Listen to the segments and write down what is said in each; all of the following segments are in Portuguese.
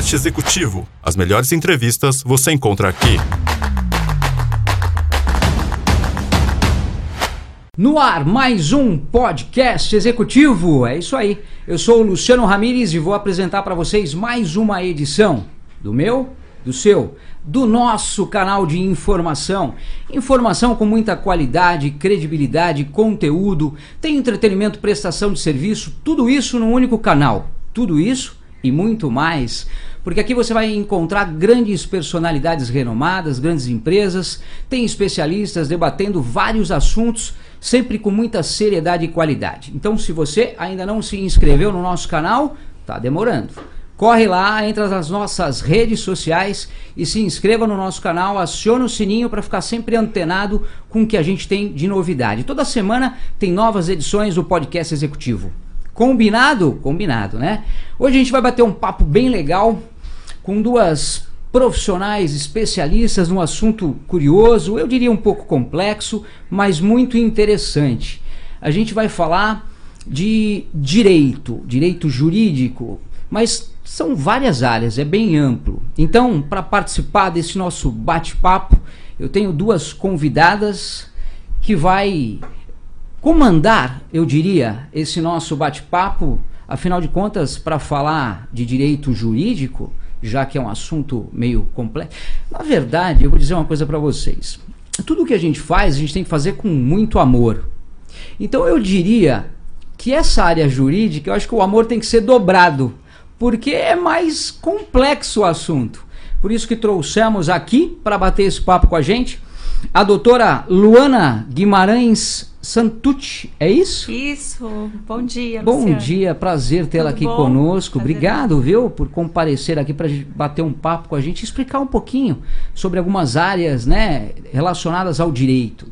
Podcast Executivo. As melhores entrevistas você encontra aqui. No ar, mais um podcast executivo. É isso aí. Eu sou o Luciano Ramires e vou apresentar para vocês mais uma edição do meu, do seu, do nosso canal de informação. Informação com muita qualidade, credibilidade, conteúdo, tem entretenimento, prestação de serviço, tudo isso num único canal. Tudo isso e muito mais, porque aqui você vai encontrar grandes personalidades renomadas, grandes empresas, tem especialistas debatendo vários assuntos, sempre com muita seriedade e qualidade. Então, se você ainda não se inscreveu no nosso canal, tá demorando. Corre lá, entra nas nossas redes sociais e se inscreva no nosso canal, acione o sininho para ficar sempre antenado com o que a gente tem de novidade. Toda semana tem novas edições do podcast executivo. Combinado? Combinado, né? Hoje a gente vai bater um papo bem legal com duas profissionais especialistas num assunto curioso, eu diria um pouco complexo, mas muito interessante. A gente vai falar de direito, direito jurídico, mas são várias áreas, é bem amplo. Então, para participar desse nosso bate-papo, eu tenho duas convidadas que vai comandar, eu diria, esse nosso bate-papo, afinal de contas, para falar de direito jurídico, já que é um assunto meio complexo. Na verdade, eu vou dizer uma coisa para vocês. Tudo que a gente faz, a gente tem que fazer com muito amor. Então eu diria que essa área jurídica, eu acho que o amor tem que ser dobrado, porque é mais complexo o assunto. Por isso que trouxemos aqui para bater esse papo com a gente a doutora Luana Guimarães Santucci, é isso? Isso, bom dia. Bom Luciano. dia, prazer tê-la aqui bom? conosco. Prazer. Obrigado, viu, por comparecer aqui para bater um papo com a gente, explicar um pouquinho sobre algumas áreas, né, relacionadas ao direito.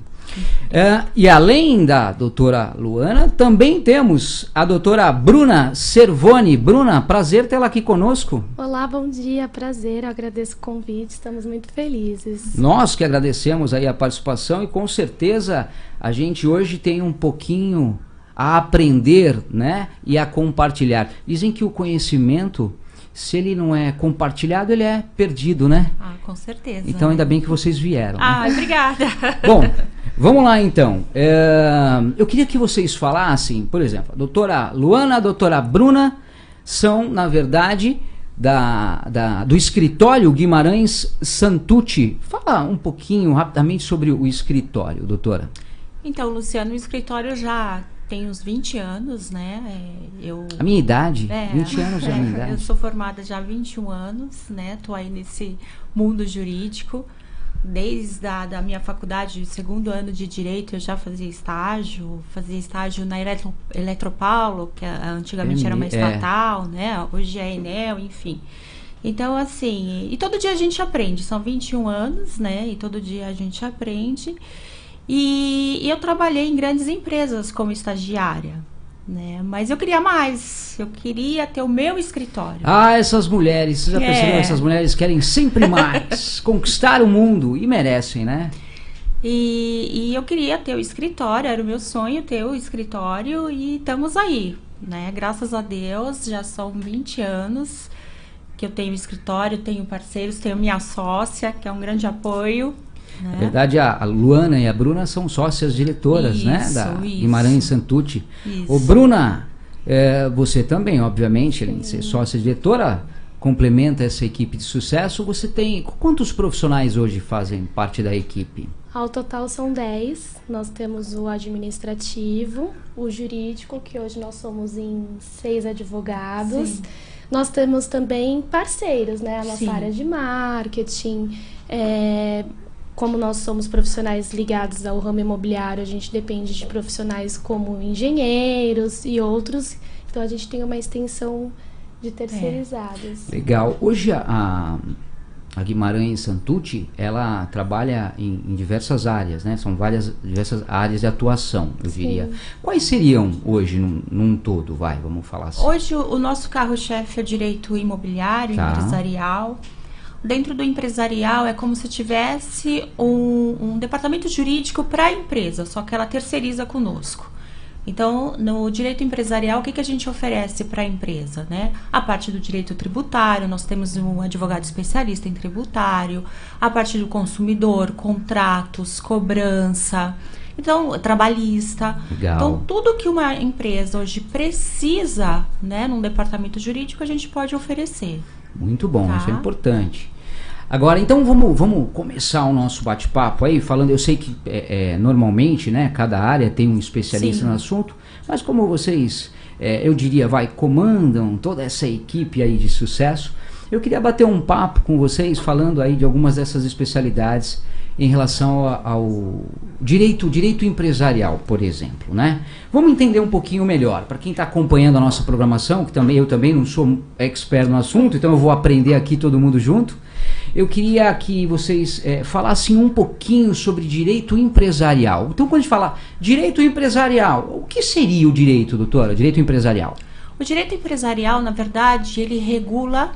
É, e além da doutora Luana, também temos a doutora Bruna Servoni. Bruna, prazer tê-la aqui conosco. Olá, bom dia, prazer, eu agradeço o convite, estamos muito felizes. Nós que agradecemos aí a participação e com certeza a gente hoje tem um pouquinho a aprender, né, e a compartilhar. Dizem que o conhecimento, se ele não é compartilhado, ele é perdido, né? Ah, com certeza. Então ainda bem que vocês vieram. né? Ah, obrigada. Bom, vamos lá então. É, eu queria que vocês falassem, por exemplo, a doutora Luana, a doutora Bruna são, na verdade, da, da- do escritório Guimarães Santucci. Fala um pouquinho rapidamente sobre o escritório, doutora. Então, Luciano, o escritório já tem uns 20 anos, né? É, Eu A minha idade, É, 20 anos é a minha Eu idade. sou formada já há 21 anos, né? Tô aí nesse mundo jurídico. Desde a da minha faculdade, segundo ano de Direito, eu já fazia estágio. Fazia estágio na Eletro, Eletropaulo, que a- antigamente era uma É. estatal, né? Hoje é Enel, enfim. Então, assim, e todo dia a gente aprende. São 21 anos, né? E todo dia a gente aprende. E, eu trabalhei em grandes empresas como estagiária, né? Mas eu queria mais. Eu queria ter o meu escritório. Ah, essas mulheres, vocês já É. perceberam? Essas mulheres querem sempre mais, conquistar o mundo e merecem, né? E, e eu queria ter o escritório, era o meu sonho ter o escritório e estamos aí, né? Graças a Deus, já são 20 anos que eu tenho escritório, tenho parceiros, tenho minha sócia, que é um grande apoio. Né? Na verdade, a, Luana e a Bruna são sócias diretoras, né? Isso, Da isso. Guimarães Santucci. Isso. Ô, Bruna, é, você também, obviamente, além de ser sócia diretora, complementa essa equipe de sucesso. Você tem. Quantos profissionais hoje fazem parte da equipe? Ao total são 10, nós temos o administrativo, o jurídico, que hoje nós somos em seis advogados. Sim. Nós temos também parceiros, né? A nossa Sim. área de marketing, é, como nós somos profissionais ligados ao ramo imobiliário, a gente depende de profissionais como engenheiros e outros. Então a gente tem uma extensão de terceirizados. Legal. Hoje a, a Guimarães Santucci, ela trabalha em, em diversas áreas, né? São várias diversas áreas de atuação, eu Sim. diria. Quais seriam hoje num, num todo, vai, vamos falar assim. Hoje o, o nosso carro-chefe é o direito imobiliário, Tá. empresarial. Dentro do empresarial é como se tivesse um, um departamento jurídico para a empresa, só que ela terceiriza conosco. Então, no direito empresarial, o que, que a gente oferece para a empresa? Né? A parte do direito tributário, nós temos um advogado especialista em tributário, a parte do consumidor, contratos, cobrança, então, trabalhista. Legal. Então, tudo que uma empresa hoje precisa, né, num departamento jurídico, a gente pode oferecer. Muito bom, Tá. isso é importante. Agora, então vamos, vamos começar o nosso bate-papo aí, falando, eu sei que é, é, normalmente, né, cada área tem um especialista Sim. no assunto, mas como vocês, é, eu diria, vai, comandam toda essa equipe aí de sucesso, eu queria bater um papo com vocês, falando aí de algumas dessas especialidades em relação ao direito, direito empresarial, por exemplo, né? Vamos entender um pouquinho melhor. Para quem está acompanhando a nossa programação, que também eu também não sou expert no assunto, então eu vou aprender aqui todo mundo junto. Eu queria que vocês eh, falassem um pouquinho sobre direito empresarial. Então, quando a gente fala direito empresarial, o que seria o direito, doutora? Direito empresarial? O direito empresarial, na verdade, ele regula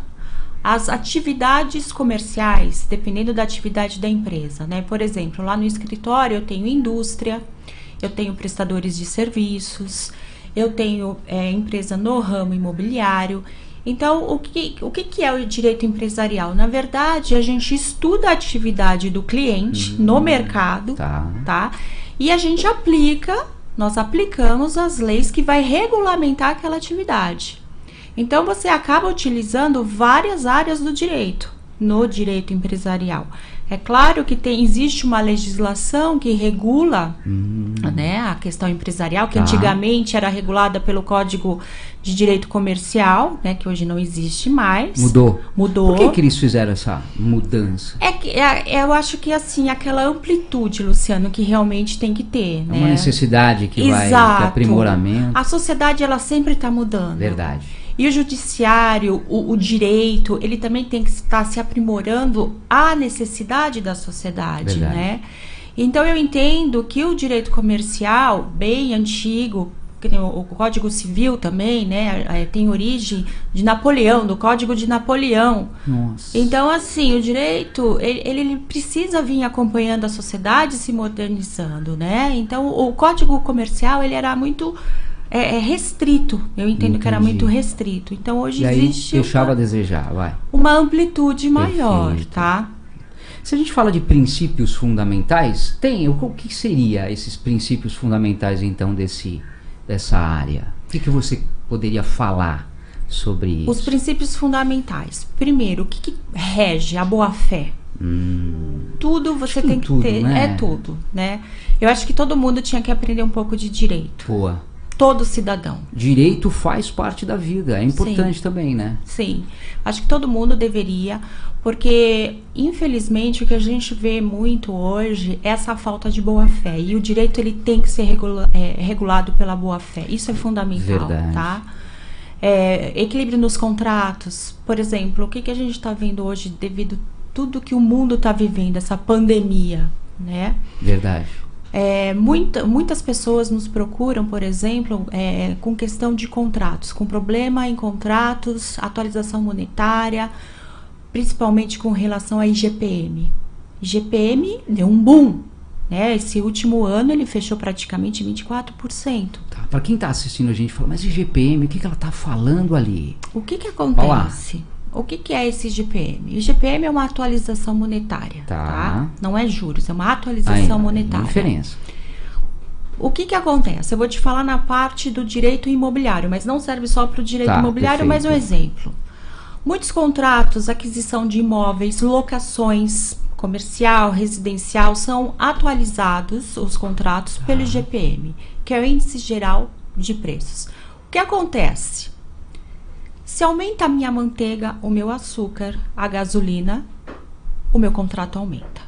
as atividades comerciais, dependendo da atividade da empresa, né? Por exemplo, lá no escritório eu tenho indústria, eu tenho prestadores de serviços, eu tenho é, empresa no ramo imobiliário. Então, o que, o que é o direito empresarial? Na verdade, a gente estuda a atividade do cliente no mercado, Tá. tá? E a gente aplica, nós aplicamos as leis que vai regulamentar aquela atividade. Então você acaba utilizando várias áreas do direito no direito empresarial. É claro que tem, existe uma legislação que regula né, a questão empresarial, que Tá. antigamente era regulada pelo Código de Direito Comercial, né, que hoje não existe mais. Mudou. Mudou. Por que, que eles fizeram essa mudança? É que é- eu acho que assim, aquela amplitude, Luciano, que realmente tem que ter, É né? uma necessidade que vai que Exato. aprimoramento. A sociedade ela sempre está mudando. Verdade. E o judiciário, o, o direito, ele também tem que estar se aprimorando à necessidade da sociedade, Verdade. né? Então eu entendo que o direito comercial, bem antigo, o, Código Civil também, né, eh, tem origem de Napoleão, do Código de Napoleão. Nossa. Então, assim, o direito, ele, ele precisa vir acompanhando a sociedade se modernizando, né? Então, o código comercial, ele era muito é, é, restrito. Eu entendo que era Entendi. muito restrito. Então, hoje e aí existe deixava a uma, desejar, vai. uma amplitude maior, Perfeito. tá? Se a gente fala de princípios fundamentais, tem, o que seria esses princípios fundamentais então desse dessa área? O que, que você poderia falar sobre isso? Os princípios fundamentais. Primeiro, o que, que rege a? Tudo você Hum. que tem que tudo, ter. né? É tudo, né? Eu acho que todo mundo tinha que aprender um pouco de direito. Boa. Todo cidadão. Direito faz parte da vida, é importante também, né? Sim, acho que todo mundo deveria, porque infelizmente o que a gente vê muito hoje é essa falta de boa fé e o direito ele tem que ser regula- é, regulado pela boa fé. Isso é fundamental, Verdade. tá? É, equilíbrio nos contratos, por exemplo, o que, que a gente está vendo hoje devido tudo que o mundo está vivendo, essa pandemia, né? Verdade. É, muita- muitas pessoas nos procuram, por exemplo, é, com questão de contratos, com problema em contratos, atualização monetária, principalmente com relação a IGPM. IGPM deu um boom, né? Esse último ano ele fechou praticamente 24%. Tá. Para quem tá assistindo a gente, fala, mas IGPM, o que, que ela tá falando ali? O que que acontece? O que, que é esse IGPM? IGPM é uma atualização monetária, Tá. tá? Não é juros, é uma atualização Aí, monetária. Diferença. O que que acontece? Eu vou te falar na parte do direito imobiliário, mas não serve só para o direito Tá, imobiliário, mas um perfeito. exemplo. Muitos contratos, aquisição de imóveis, locações comercial, residencial, são atualizados os contratos pelo IGPM, que é o Índice Geral de Preços. O que acontece? Se aumenta a minha manteiga, o meu açúcar, a gasolina, o meu contrato aumenta.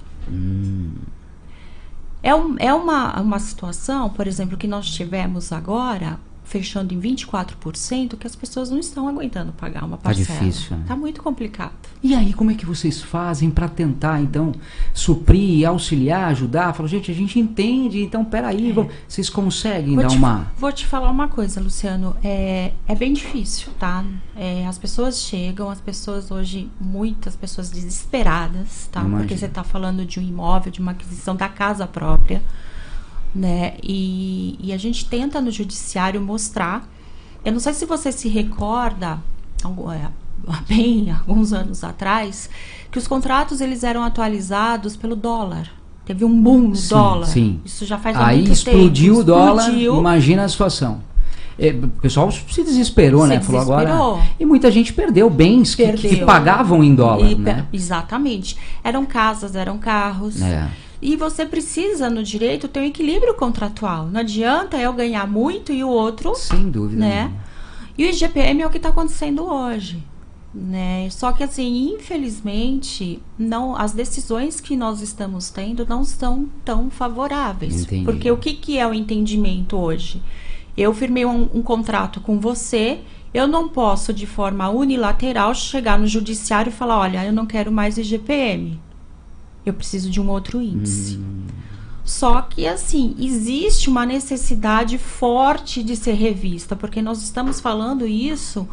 É, um- é uma, uma situação, por exemplo, que nós tivemos agora, fechando em 24%, que as pessoas não estão aguentando pagar uma Tá parcela. difícil, né? Tá muito complicado. E aí, como é que vocês fazem para tentar, então, suprir, auxiliar, ajudar? Fala, gente, a gente entende, então, peraí, vamos... vocês conseguem Vou dar te, uma... vou te falar uma coisa, Luciano. É, é bem difícil, tá? É, as pessoas chegam, as pessoas hoje, muitas pessoas desesperadas, tá? Imagino. Porque você tá falando de um imóvel, de uma aquisição da casa própria. Né? E, e a gente tenta no judiciário mostrar. Eu não sei se você se recorda, é, bem alguns anos atrás, que os contratos eles eram atualizados pelo dólar. Teve um boom no Sim, dólar. sim. Isso já faz Aí muito explodiu tempo. o dólar, Explodiu. imagina a situação. É, o pessoal se desesperou, Se né? Falou desesperou. agora. E muita gente perdeu bens que, que Perdeu. pagavam em dólar, E- né? Exatamente. Eram casas, eram carros. É. E você precisa, no direito, ter um equilíbrio contratual. Não adianta eu ganhar muito e o outro, Sem dúvida. né? nenhuma. E o IGPM é o que está acontecendo hoje. Né? Só que assim, infelizmente, não, as decisões que nós estamos tendo não são tão favoráveis. Entendi. Porque o que, que é o entendimento hoje? Eu firmei um, um contrato com você, eu não posso, de forma unilateral, chegar no judiciário e falar, olha, eu não quero mais IGPM. Eu preciso de um outro índice. Só que, assim, existe uma necessidade forte de ser revista, porque nós estamos falando isso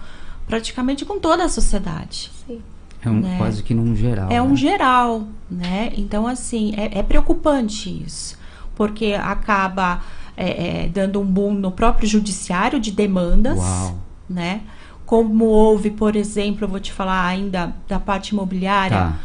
praticamente com toda a sociedade. Sim. É um, né? quase que num geral. É um né? geral, né? Então, assim, é, é preocupante isso, porque acaba é, é, dando um boom no próprio judiciário de demandas, Uau. né? Como houve, por exemplo, eu vou te falar ainda da parte imobiliária, Tá.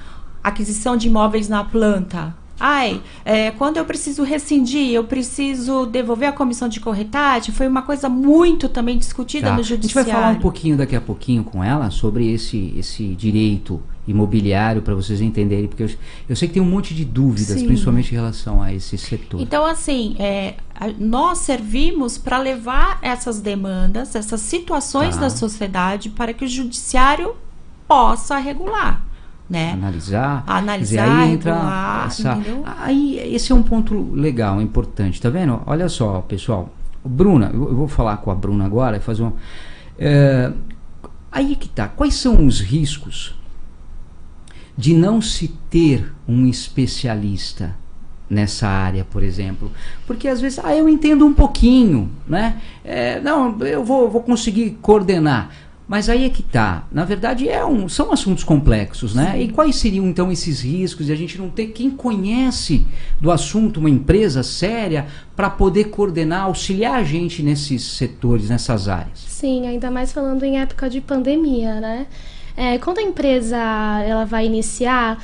Aquisição de imóveis na planta. Ai, é, quando eu preciso rescindir, eu preciso devolver a comissão de corretagem. Foi uma coisa muito também discutida Tá. no A gente judiciário. vai falar um pouquinho daqui a pouquinho com ela sobre esse, esse direito imobiliário para vocês entenderem, porque eu, eu sei que tem um monte de dúvidas, Sim. principalmente em relação a esse setor. Então, assim, é, nós servimos para levar essas demandas, essas situações Tá. da sociedade para que o judiciário possa regular, né? analisar, Analisar, dizer, aí entra regular, essa, entendeu? aí esse é um ponto legal, importante, tá vendo? Olha só, pessoal, Bruna, eu, eu vou falar com a Bruna agora e fazer um, é, aí que tá, quais são os riscos de não se ter um especialista nessa área, por exemplo. Porque às vezes, ah, eu entendo um pouquinho, né? É, não, eu vou, vou conseguir coordenar. Mas aí é que tá. Na verdade, é um, são assuntos complexos, né? E quais seriam então esses riscos de a gente não ter quem conhece do assunto, uma empresa séria, para poder coordenar, auxiliar a gente nesses setores, nessas áreas? Sim, ainda mais falando em época de pandemia, né? É, quando a empresa ela vai iniciar,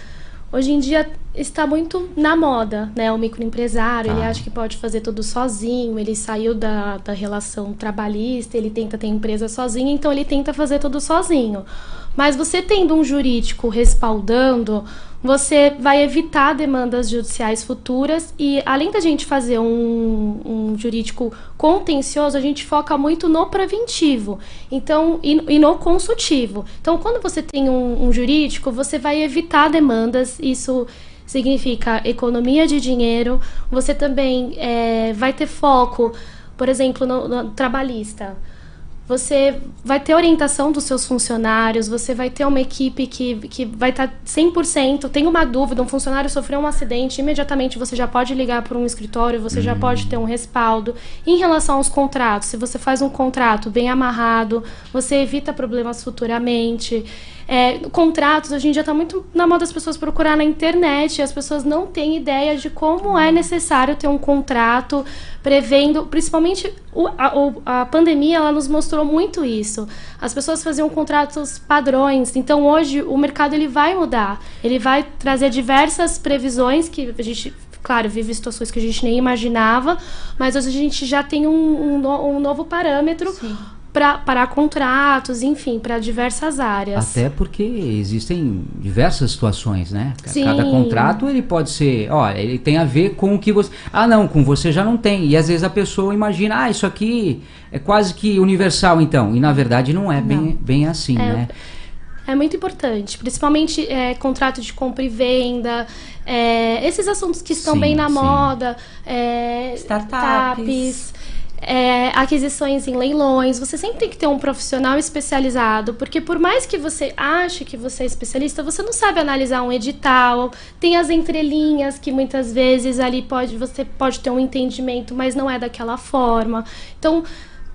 hoje em dia está muito na moda, né? O microempresário, ele Tá. acha que pode fazer tudo sozinho, ele saiu da, da relação trabalhista, ele tenta ter empresa sozinho, então ele tenta fazer tudo sozinho. Mas você tendo um jurídico respaldando, você vai evitar demandas judiciais futuras e além da gente fazer um, um jurídico contencioso, a gente foca muito no preventivo então e, e no consultivo. Então, quando você tem um, um jurídico, você vai evitar demandas, isso significa economia de dinheiro, você também é, vai ter foco, por exemplo, no, no trabalhista. Você vai ter orientação dos seus funcionários, você vai ter uma equipe que, que vai estar 100%. Tem uma dúvida, um funcionário sofreu um acidente, imediatamente você já pode ligar para um escritório, você já pode ter um respaldo. Em relação aos contratos, se você faz um contrato bem amarrado, você evita problemas futuramente. É, contratos, hoje em dia está muito na moda as pessoas procurar na internet, as pessoas não têm ideia de como é necessário ter um contrato prevendo, principalmente o- a, a pandemia, ela nos mostrou muito isso. As pessoas faziam contratos padrões, então hoje o mercado ele vai mudar, ele vai trazer diversas previsões que a gente Claro, vive situações que a gente nem imaginava, mas hoje a gente já tem um, um um novo parâmetro Sim. Para parar contratos, enfim, para diversas áreas. Até porque existem diversas situações, né? Sim. Cada contrato ele pode ser, olha, ele tem a ver com o que você. Ah, não, com você já não tem. E às vezes a pessoa imagina, ah, isso aqui é quase que universal, então. E na verdade não é bem, bem assim, É, né? É muito importante, principalmente é, contrato de compra e venda, é, esses assuntos que estão Sim, bem na sim. moda, é, Startups. startups, é, aquisições em leilões. Você sempre tem que ter um profissional especializado, porque por mais que você ache que você é especialista, você não sabe analisar um edital, tem as entrelinhas que muitas vezes ali pode você pode ter um entendimento, mas não é daquela forma. Então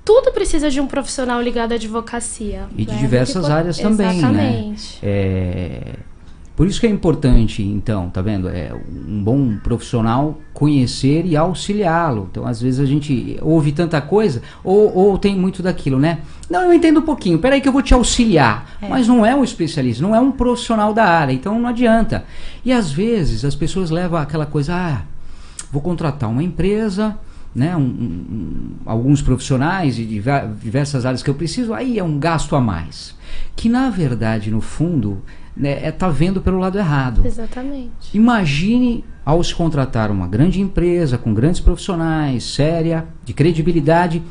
tudo precisa de um profissional ligado à advocacia. E de né? diversas Porque- áreas também, né? Exatamente. É, Por isso que é importante, então, tá vendo? É um bom profissional conhecer e auxiliá-lo. Então, às vezes a gente ouve tanta coisa ou, ou tem muito daquilo, né? Não, eu entendo um pouquinho. Peraí que eu vou te auxiliar. É. Mas não é um especialista, não é um profissional da área. Então, não adianta. E às vezes as pessoas levam aquela coisa, ah, vou contratar uma empresa, né, um- um- alguns profissionais de diver- diversas áreas que eu preciso, aí é um gasto a mais. Que na verdade, no fundo, né, é tá vendo pelo lado errado. Exatamente. Imagine ao se contratar uma grande empresa com grandes profissionais, séria, de credibilidade,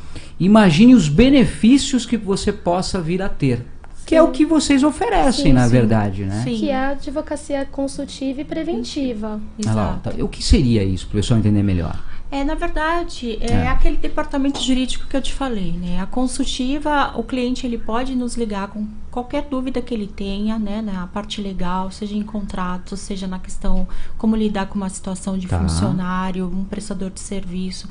imagine os benefícios que você possa vir a ter. Que é o que vocês oferecem, Sim, na sim. verdade, né? Sim. Que é a advocacia consultiva e preventiva. Olha lá, Exato. tá. O que seria isso, para o pessoal entender melhor? É, na verdade, é, É. aquele departamento jurídico que eu te falei, né? A consultiva, o cliente ele pode nos ligar com qualquer dúvida que ele tenha, né, na parte legal, seja em contrato, seja na questão como lidar com uma situação de Tá. funcionário, um prestador de serviço.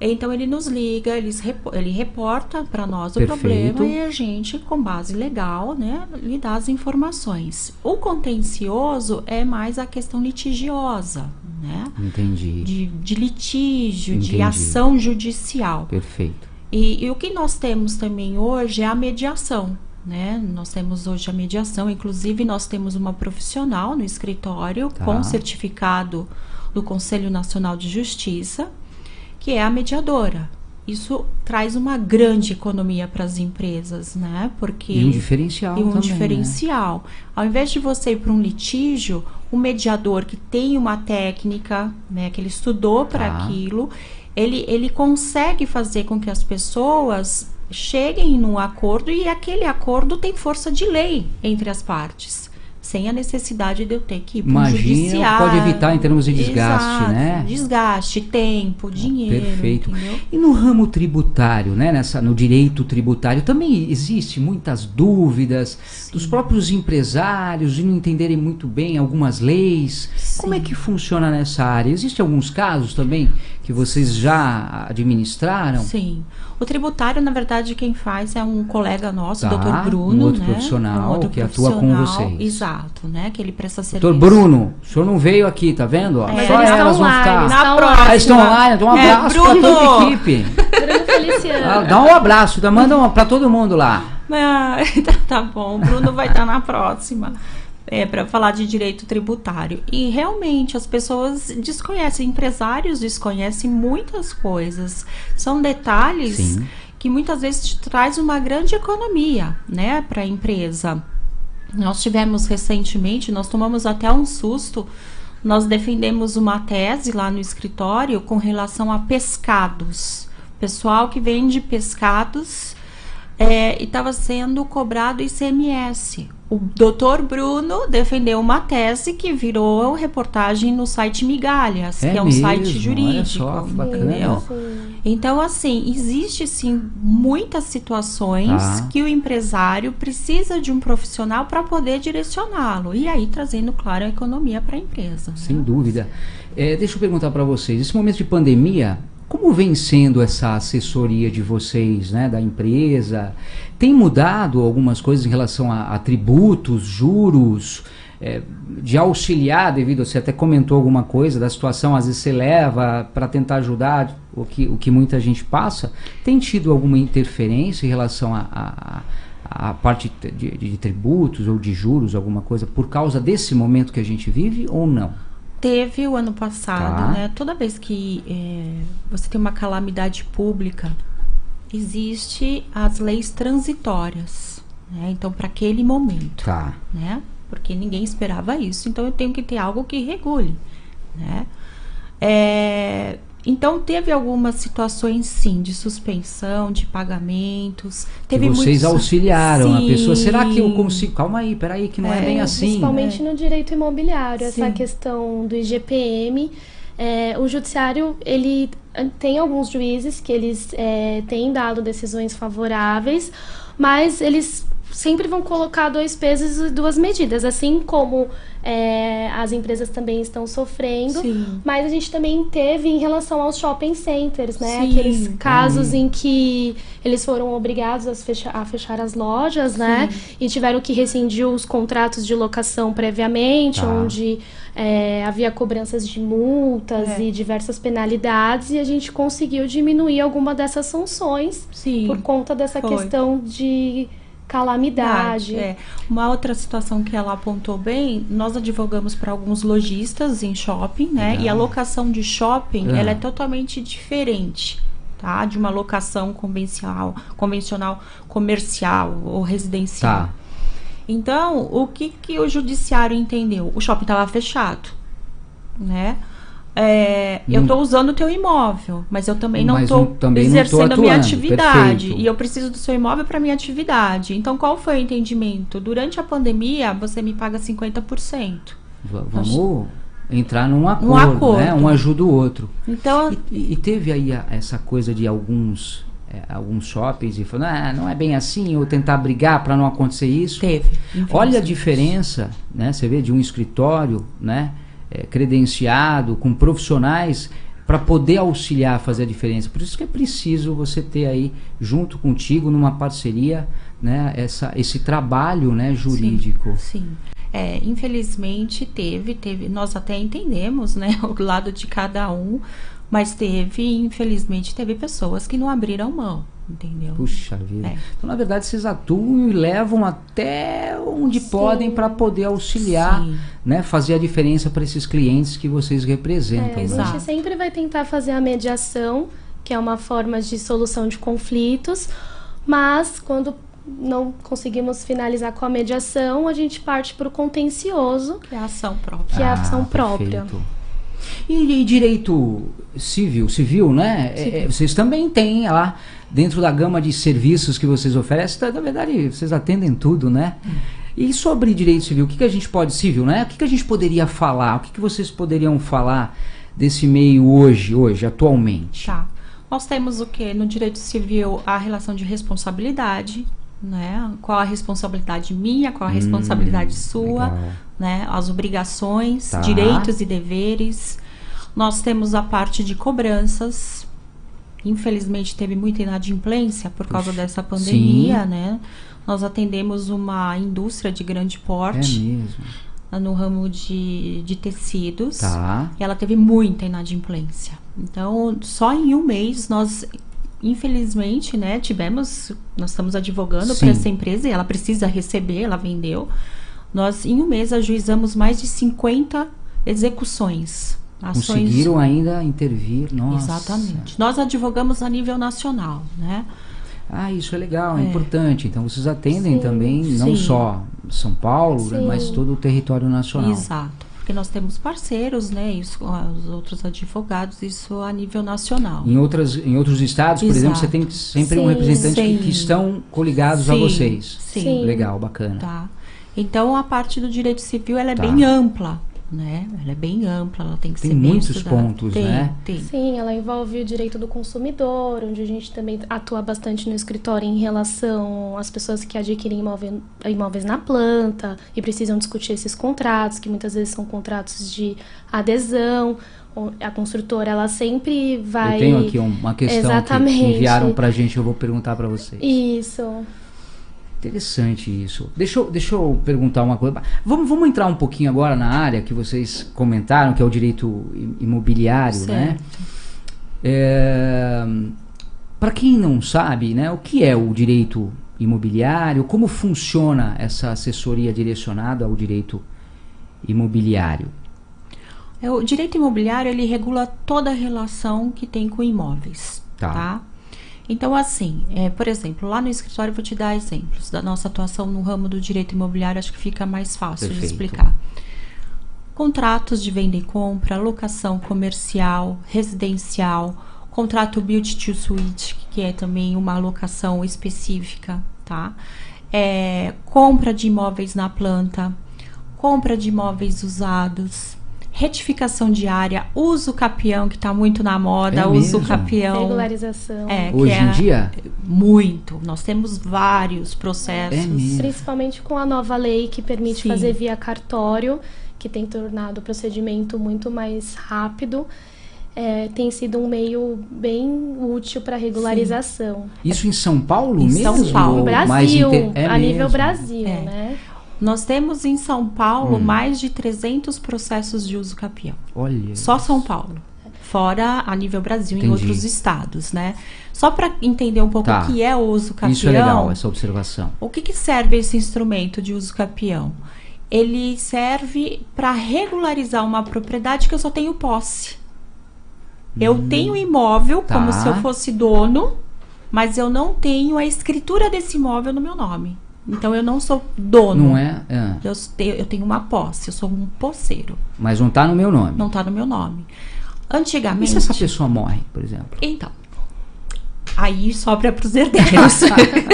Então ele nos liga, eles ele reporta para nós o Perfeito. problema e a gente, com base legal, né, lhe dá as informações. O contencioso é mais a questão litigiosa, né? Entendi. de, de litígio, Entendi. de ação judicial. Perfeito. E, e o que nós temos também hoje é a mediação. Né? Nós temos hoje a mediação, inclusive nós temos uma profissional no escritório Tá. com certificado do Conselho Nacional de Justiça, que é a mediadora. Isso traz uma grande economia para as empresas, né? Porque E um diferencial e um também, né? diferencial. Ao invés de você ir para um litígio, o mediador que tem uma técnica, né, que ele estudou para Tá. aquilo, ele, ele consegue fazer com que as pessoas cheguem num acordo e aquele acordo tem força de lei entre as partes. Sem a necessidade de eu ter que ir para Imagina, judiciário. pode evitar em termos de desgaste, Exato, né? Desgaste, tempo, dinheiro. Perfeito. entendeu? E no ramo tributário, né, nessa, no direito tributário, também existe muitas dúvidas dos próprios empresários de não entenderem muito bem algumas leis. Como é que funciona nessa área? Existem alguns casos também que vocês já administraram? Sim. O tributário, na verdade, quem faz é um colega nosso, Tá, o Dr. Bruno, um outro né? profissional um outro que atua com profissional, vocês. Exato, né? Que ele presta serviço. Doutor Bruno, o senhor não veio aqui, tá vendo? É, Só eles elas estão vão lá, ficar. eles Na estão próxima. Ah, estão online, então um É, abraço pra Bruno! toda a equipe. Bruno Feliciano. Ah, Dá um abraço, tá? manda um pra todo mundo lá. Ah, tá, tá bom, o Bruno vai estar na próxima. É, para falar de direito tributário. E realmente as pessoas desconhecem, empresários desconhecem muitas coisas. São detalhes Sim. que muitas vezes te traz uma grande economia, né, para a empresa. Nós tivemos recentemente, nós tomamos até um susto. Nós defendemos uma tese lá no escritório com relação a pescados. Pessoal que vende pescados é, e estava sendo cobrado ICMS. O doutor Bruno defendeu uma tese que virou reportagem no site Migalhas, É que é um mesmo, site olha jurídico. só, que bacana. Então, assim, existe sim muitas situações Tá. que o empresário precisa de um profissional para poder direcioná-lo. E aí trazendo, claro, a economia para a empresa. né? Sem dúvida. É, deixa eu perguntar para vocês, esse momento de pandemia, como vem sendo essa assessoria de vocês, né, da empresa? Tem mudado algumas coisas em relação a, a tributos, juros, é, de auxiliar devido, você até comentou alguma coisa da situação, às vezes você leva para tentar ajudar o que, o que muita gente passa. Tem tido alguma interferência em relação a, a, a parte de, de tributos ou de juros, alguma coisa, por causa desse momento que a gente vive ou não? Teve o ano passado, Tá. né? Toda vez que é, você tem uma calamidade pública, existe as leis transitórias, né? Então, para aquele momento. Tá. né? Porque ninguém esperava isso, então eu tenho que ter algo que regule, né? É, então teve algumas situações sim de suspensão de pagamentos. Teve que vocês muitos- auxiliaram a Sim. pessoa. Será que eu consigo? Calma aí, peraí, que não é, É, bem assim. Principalmente no direito imobiliário, essa Sim. questão do IGPM. é, o judiciário, ele tem alguns juízes que eles é, têm dado decisões favoráveis, mas eles sempre vão colocar dois pesos e duas medidas, assim como é, as empresas também estão sofrendo, Sim. mas a gente também teve em relação aos shopping centers, né? Sim. Aqueles casos em que eles foram obrigados a fechar, a fechar as lojas, né? E tiveram que rescindir os contratos de locação previamente, Tá. onde é, havia cobranças de multas É. e diversas penalidades, e a gente conseguiu diminuir alguma dessas sanções Sim. por conta dessa Foi. questão de calamidade. É. Uma outra situação que ela apontou bem, nós advogamos para alguns lojistas em shopping, né? Legal. E a locação de shopping, Ah. ela é totalmente diferente, tá? De uma locação convencional, convencional comercial ou residencial. Tá. Então, o que, que o judiciário entendeu? O shopping estava fechado, né? É, eu estou usando o teu imóvel, mas eu também não estou também não exercendo a minha atividade. perfeito. E eu preciso do seu imóvel para minha atividade. Então, qual foi o entendimento? Durante a pandemia, você me paga 50%. V- vamos entrar num acordo, acordo. né? Um ajuda o outro. Então, E, e teve aí a- essa coisa de alguns é, alguns shoppings e falando, ah, não é bem assim, ou tentar brigar para não acontecer isso. teve. Olha a diferença, né? Você vê de um escritório, né? É, credenciado com profissionais para poder auxiliar a fazer a diferença. Por isso que é preciso você ter aí junto contigo numa parceria, né? Essa, esse trabalho, né? Jurídico. Sim. É, infelizmente teve, teve, nós até entendemos, né, o lado de cada um, mas teve, infelizmente, teve pessoas que não abriram mão, entendeu? Puxa vida. É. Então, na verdade, vocês atuam e levam até onde Sim. podem para poder auxiliar, Sim. né? Fazer a diferença para esses clientes que vocês representam. É, a né? Exato. gente sempre vai tentar fazer a mediação, que é uma forma de solução de conflitos, mas quando não conseguimos finalizar com a mediação, a gente parte para o contencioso, Que é a ação própria. que é a ação própria. Ah, perfeito. E, e direito civil, civil, né? É, é, vocês também têm lá, dentro da gama de serviços que vocês oferecem, tá, na verdade, vocês atendem tudo, né? E sobre direito civil, o que, que a gente pode, civil, né? O que, que a gente poderia falar? O que, que vocês poderiam falar desse meio hoje, hoje, atualmente? Tá. Nós temos o que? No direito civil, a relação de responsabilidade, né? Qual a responsabilidade minha, qual a responsabilidade sua, Hum, legal. né? As obrigações, Tá. direitos e deveres. Nós temos a parte de cobranças. Infelizmente teve muita inadimplência por causa Puxa, dessa pandemia, sim. né? Nós atendemos uma indústria de grande É porte mesmo. no ramo de, de tecidos. Tá. E ela teve muita inadimplência. Então, só em um mês nós, infelizmente, né, tivemos, nós estamos advogando para essa empresa e ela precisa receber, ela vendeu. Nós, em um mês, ajuizamos mais de 50 execuções. Ações. Conseguiram ainda intervir, nossa. Exatamente. Nós advogamos a nível nacional, né? Ah, isso é legal, é, É. importante. Então vocês atendem Sim, também não sim. só São Paulo, Sim. mas todo o território nacional. Exato. Porque nós temos parceiros, né? Isso, os outros advogados, isso a nível nacional. Em, outras, em outros estados, por Exato. exemplo, você tem sempre um representante que, que estão coligados a vocês. Sim. Sim. Legal, bacana. Tá. Então a parte do direito civil ela é Tá. bem ampla, né? Ela é bem ampla, ela tem que Tem ser bem muitos estudada. pontos, tem, né? Tem. Sim, ela envolve o direito do consumidor, onde a gente também atua bastante no escritório em relação às pessoas que adquirem imóvel- imóveis na planta e precisam discutir esses contratos, que muitas vezes são contratos de adesão. A construtora, ela sempre vai. Eu tenho aqui um- uma questão que- que Exatamente. enviaram pra gente, eu vou perguntar pra vocês. Isso. Interessante isso. Deixa eu, deixa eu perguntar uma coisa. Vamos, vamos entrar um pouquinho agora na área que vocês comentaram, que é o direito imobiliário, né? Certo. Para quem não sabe, né, o que é o direito imobiliário, como funciona essa assessoria direcionada ao direito imobiliário? É, O direito imobiliário ele regula toda a relação que tem com imóveis, Tá. tá? Então assim, é, por exemplo, lá no escritório eu vou te dar exemplos da nossa atuação no ramo do direito imobiliário, acho que fica mais fácil de Perfeito. explicar. Contratos de venda e compra, locação comercial, residencial, contrato build to suite, que é também uma locação específica, tá? É, compra de imóveis na planta, compra de imóveis usados, retificação diária, uso capião, que está muito na moda, É uso mesmo? capião. Regularização. É, Hoje é em dia? Muito. Nós temos vários processos. É mesmo. Principalmente com a nova lei que permite Sim. fazer via cartório, que tem tornado o procedimento muito mais rápido. É, tem sido um meio bem útil para regularização. Isso em São Paulo Em mesmo? São Paulo. Mais Brasil, é a nível mesmo? Brasil, É. né? Nós temos em São Paulo Hum. mais de 300 processos de uso capião. Olha. Só São Paulo. Fora a nível Brasil, em Entendi. outros estados, né? Só para entender um pouco Tá. o que é o uso capião. Isso é legal, essa observação. O que, que serve esse instrumento de uso capião? Ele serve para regularizar uma propriedade que eu só tenho posse. Eu tenho imóvel Hum. Tá. como se eu fosse dono, mas eu não tenho a escritura desse imóvel no meu nome. Então eu não sou dono. Não é? É. Eu tenho, eu tenho uma posse, eu sou um posseiro. Mas não tá no meu nome. Não tá no meu nome. E Antigamente. se essa pessoa morre, por exemplo? Então. Aí sobra pros herdeiros.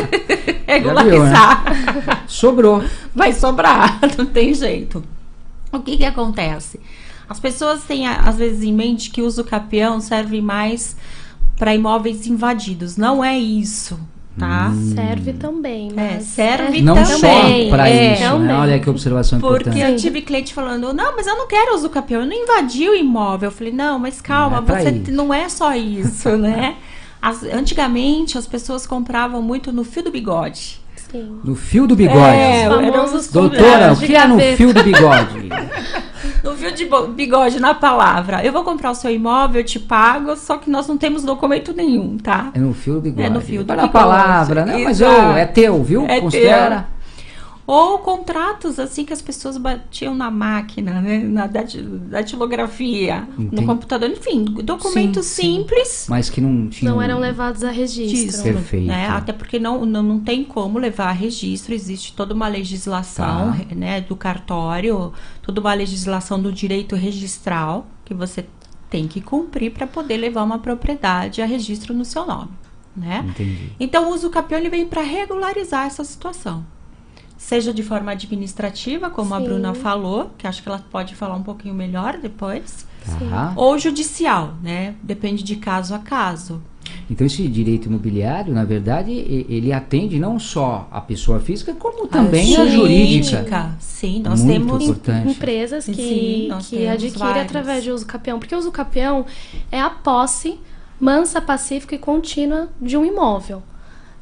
Regularizar. Sobrou. Vai sobrar, não tem jeito. O que que acontece? As pessoas têm às vezes em mente que o uso capião serve mais para imóveis invadidos. Não é isso, tá? Serve também, É, mas... serve Não também. só para é, isso, né? também. Olha que observação Porque importante. eu tive cliente falando, não, mas eu não quero uso capião, eu não invadi o imóvel. Eu falei, não, mas calma, Não é você isso. não é só isso, né? As- antigamente as pessoas compravam muito no fio do bigode. Sim. No fio do bigode. É, Doutora, o que é no fio do bigode? No fio de bigode, na palavra. Eu vou comprar o seu imóvel, eu te pago, só que nós não temos documento nenhum, tá? É no fio do bigode. É no fio do Olha a bigode. palavra, né? Mas ô, é teu, viu? É Considera. Ou contratos assim que as pessoas batiam na máquina, né? Na dati- datilografia, Entendi. no computador, enfim, documentos Sim, sim. simples. Mas que não tinha. Não eram levados a registro. disso, Perfeito. né? Até porque não, não, não tem como levar a registro, existe toda uma legislação Tá. né, do cartório, toda uma legislação do direito registral que você tem que cumprir para poder levar uma propriedade a registro no seu nome, né? Entendi. Então, o uso capião ele vem para regularizar essa situação. Seja de forma administrativa, como a Sim. Bruna falou, que acho que ela pode falar um pouquinho melhor depois, Tá. ou judicial, né? Depende de caso a caso. Então esse direito imobiliário, na verdade, ele atende não só a pessoa física, como também a jurídica. Sim, nós Muito temos. importante. empresas que, Sim, que adquirem através de uso capião. Porque o uso capião é a posse mansa, pacífica e contínua de um imóvel.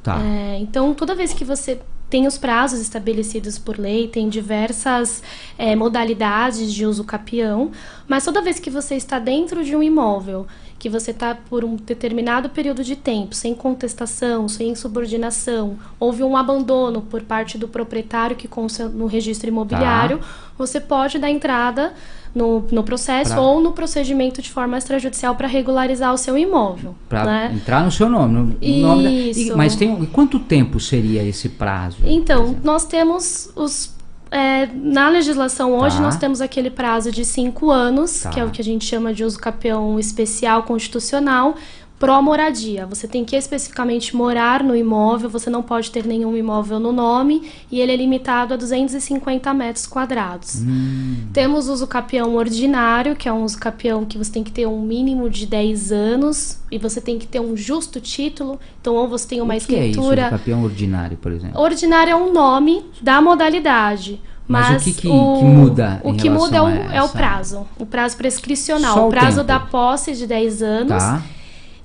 Tá. É, então, toda vez que você tem os prazos estabelecidos por lei, tem diversas é, modalidades de uso capião, mas toda vez que você está dentro de um imóvel, que você está por um determinado período de tempo, sem contestação, sem subordinação, houve um abandono por parte do proprietário que consta no registro imobiliário, você pode dar entrada no, no processo Pra- ou no procedimento de forma extrajudicial para regularizar o seu imóvel. Para né? entrar no seu nome. No, no nome da- e- mas tem quanto tempo seria esse prazo? Então, nós temos os. é, na legislação hoje, Tá. nós temos aquele prazo de cinco anos, Tá. que é o que a gente chama de uso capião especial constitucional, pró moradia. Você tem que especificamente morar no imóvel, você não pode ter nenhum imóvel no nome, e ele é limitado a 250 metros quadrados. Hum. Temos o uso capião ordinário, que é um uso capião que você tem que ter um mínimo de 10 anos, e você tem que ter um justo título, então ou você tem uma o que é isso escritura. do campeão ordinário, por exemplo? Ordinário é um nome da modalidade. Mas Mas, o que que- que muda O que muda é o, é o prazo. O prazo prescricional. Só o o prazo tempo. da posse de 10 anos. Tá.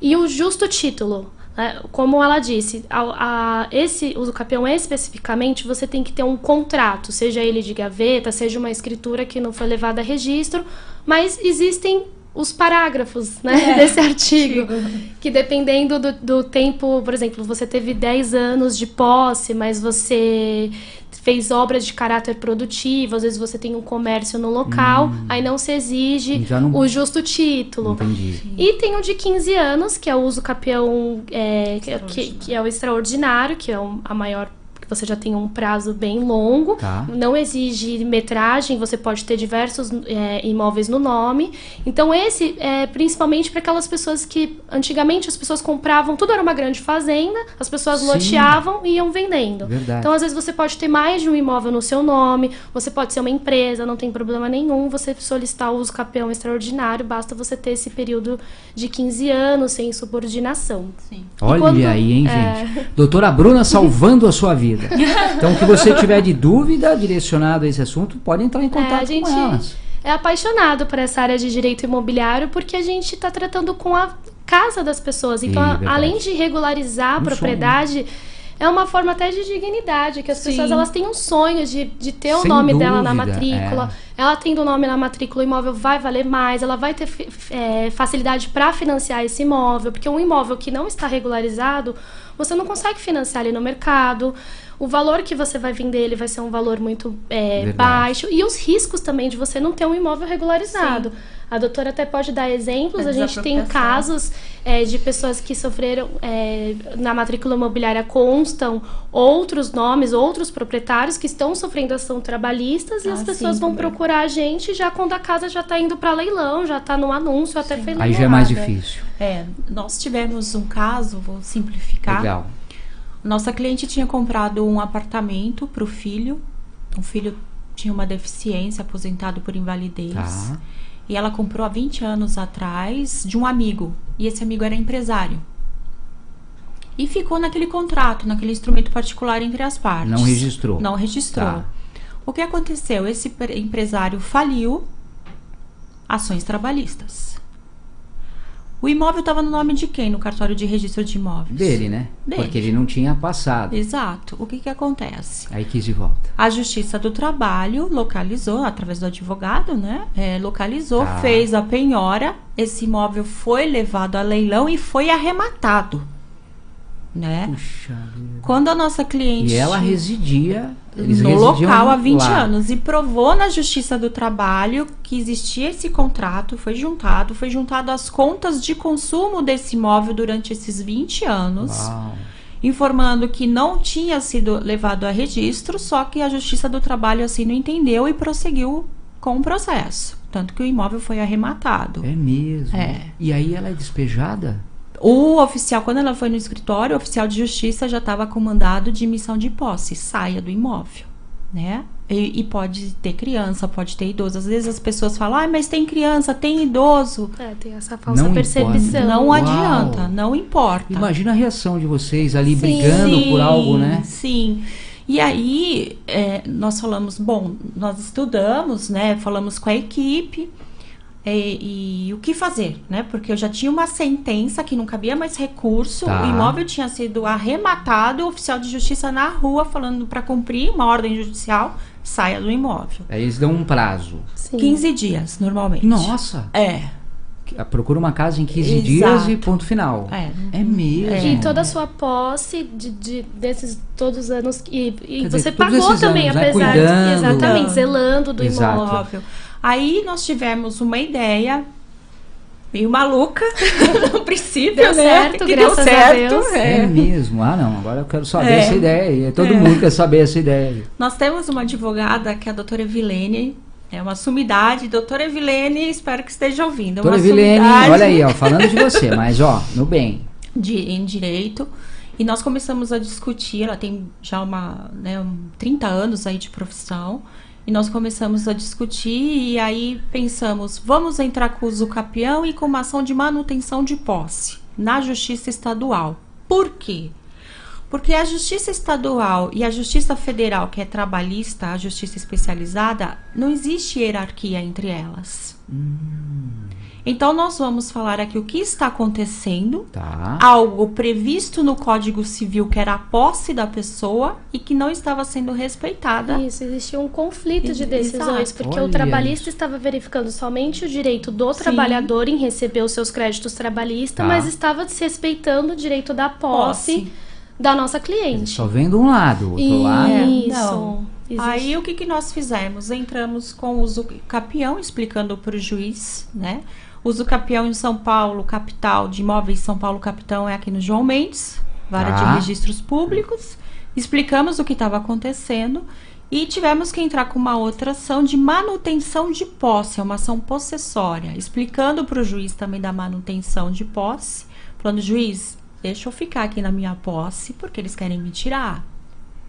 E o justo título. né? Como ela disse, a, a- esse uso especificamente, você tem que ter um contrato, seja ele de gaveta, seja uma escritura que não foi levada a registro, mas existem os parágrafos né, desse artigo, que dependendo do, do tempo, por exemplo, você teve 10 anos de posse, mas você fez obras de caráter produtivo, às vezes você tem um comércio no local, aí não se exige não- o justo título. Entendi. E tem o de 15 anos, que é o uso capião, é, que, que- que é o extraordinário, que é a maior que você já tem um prazo bem longo, Tá. não exige metragem, você pode ter diversos é, imóveis no nome. Então, esse é principalmente para aquelas pessoas que antigamente as pessoas compravam, tudo era uma grande fazenda, as pessoas Sim. loteavam e iam vendendo. Verdade. Então, às vezes, você pode ter mais de um imóvel no seu nome, você pode ser uma empresa, não tem problema nenhum, você solicitar o uso capião extraordinário, basta você ter esse período de 15 anos sem subordinação. Sim. Olha quando- aí, hein, é. gente. Doutora Bruna salvando a sua vida. Então, o que você tiver de dúvida direcionado a esse assunto, pode entrar em contato É, a gente com elas. é apaixonado por essa área de direito imobiliário porque a gente está tratando com a casa das pessoas. Então, verdade. além de regularizar a Um propriedade, é uma forma até de dignidade, que as Sim. pessoas elas têm um sonho de, de ter o Sem nome dela na dúvida, matrícula. Ela tendo o nome na matrícula, o imóvel vai valer mais, ela vai ter é, facilidade para financiar esse imóvel, porque um imóvel que não está regularizado, você não consegue financiar ele no mercado. O valor que você vai vender ele vai ser um valor muito é, baixo. E os riscos também de você não ter um imóvel regularizado. A doutora até pode dar exemplos. A A gente tem casos é, de pessoas que sofreram é, na matrícula imobiliária constam outros nomes, outros proprietários que estão sofrendo ação trabalhistas e Ah, as pessoas sim, vão também. procurar a gente já quando a casa já está indo para leilão, já está no anúncio, até foi Aí já é mais difícil. É, nós tivemos um caso, vou simplificar. Legal. Nossa cliente tinha comprado um apartamento para o filho. O filho tinha uma deficiência, aposentado por invalidez. Tá. E ela comprou há 20 anos atrás de um amigo. E esse amigo era empresário. E ficou naquele contrato, naquele instrumento particular entre as partes. Não registrou. Não registrou. Tá. O que aconteceu? Esse pre- empresário faliu ações trabalhistas. O imóvel estava no nome de quem no cartório de registro de imóveis? Dele, né? Dele. Porque ele não tinha passado. Exato. O que, que acontece? Aí quis de volta. A Justiça do Trabalho localizou, através do advogado, né? é, localizou, Tá. fez a penhora. Esse imóvel foi levado a leilão e foi arrematado. Né? Puxa vida. Quando a nossa cliente. E ela residia. Eles no local há 20 lá. anos e provou na Justiça do Trabalho que existia esse contrato, foi juntado, foi juntado as contas de consumo desse imóvel durante esses 20 anos Uau. informando que não tinha sido levado a registro, só que a Justiça do Trabalho assim não entendeu e prosseguiu com o processo. Tanto que o imóvel foi arrematado. É mesmo. É. E aí ela é despejada? O oficial, quando ela foi no escritório, o oficial de justiça já estava com mandado de emissão de posse, saia do imóvel, né? E, e pode ter criança, pode ter idoso. Às vezes as pessoas falam, ah, mas tem criança, tem idoso. É, tem essa falsa Não percepção. Não Uau. adianta, não importa. Imagina a reação de vocês ali Sim. brigando por algo, né? Sim. E aí, é, nós falamos, bom, nós estudamos, né? Falamos com a equipe e, e o que fazer, né? Porque eu já tinha uma sentença que não cabia mais recurso, Tá. o imóvel tinha sido arrematado, o oficial de justiça na rua falando para cumprir uma ordem judicial, saia do imóvel. Aí eles dão um prazo. Sim. 15 dias, normalmente. Nossa! É. Procura uma casa em 15 Exato. dias e ponto final. É. É mesmo. E toda a sua posse de, de- desses todos os anos. E, e dizer, você todos pagou também, anos, né? apesar Cuidando. de. Exatamente, zelando do Exato. imóvel. Aí nós tivemos uma ideia meio maluca no princípio, Deu né? certo, que graças deu a certo. Deus. É. é. mesmo. Ah, não. Agora eu quero saber É. essa ideia. Todo É. mundo quer saber essa ideia. Nós temos uma advogada que é a doutora Evilene, é uma sumidade. Doutora Evilene, espero que esteja ouvindo. Doutora Vilene, sumidade olha aí, ó, falando de você, mas ó, no bem. de, em direito. E nós começamos a discutir, ela tem já uma, né, um, 30 anos aí de profissão. E nós começamos a discutir e aí pensamos, vamos entrar com o uso capião e com uma ação de manutenção de posse na Justiça Estadual. Por quê? Porque a Justiça Estadual e a Justiça Federal, que é trabalhista, a Justiça Especializada, não existe hierarquia entre elas. Então nós vamos falar aqui o que está acontecendo Tá. algo previsto no Código Civil que era a posse da pessoa e que não estava sendo respeitada. Isso, existia um conflito de Exato. decisões, porque Olha o trabalhista isso. estava verificando somente o direito do Sim. trabalhador em receber os seus créditos trabalhistas, Tá. mas estava desrespeitando o direito da posse, da nossa cliente. Só vendo um lado, o outro lado. É. Isso. Não. Existe. Aí o que, que nós fizemos? Entramos com o uso capião, explicando para o juiz, né? Uso capião em São Paulo, capital de imóveis São Paulo, capitão é aqui no João Mendes, vara Tá. de registros públicos. explicamos o que estava acontecendo e tivemos que entrar com uma outra ação de manutenção de posse, é uma ação possessória, explicando para o juiz também da manutenção de posse, falando, juiz, deixa eu ficar aqui na minha posse, porque eles querem me tirar.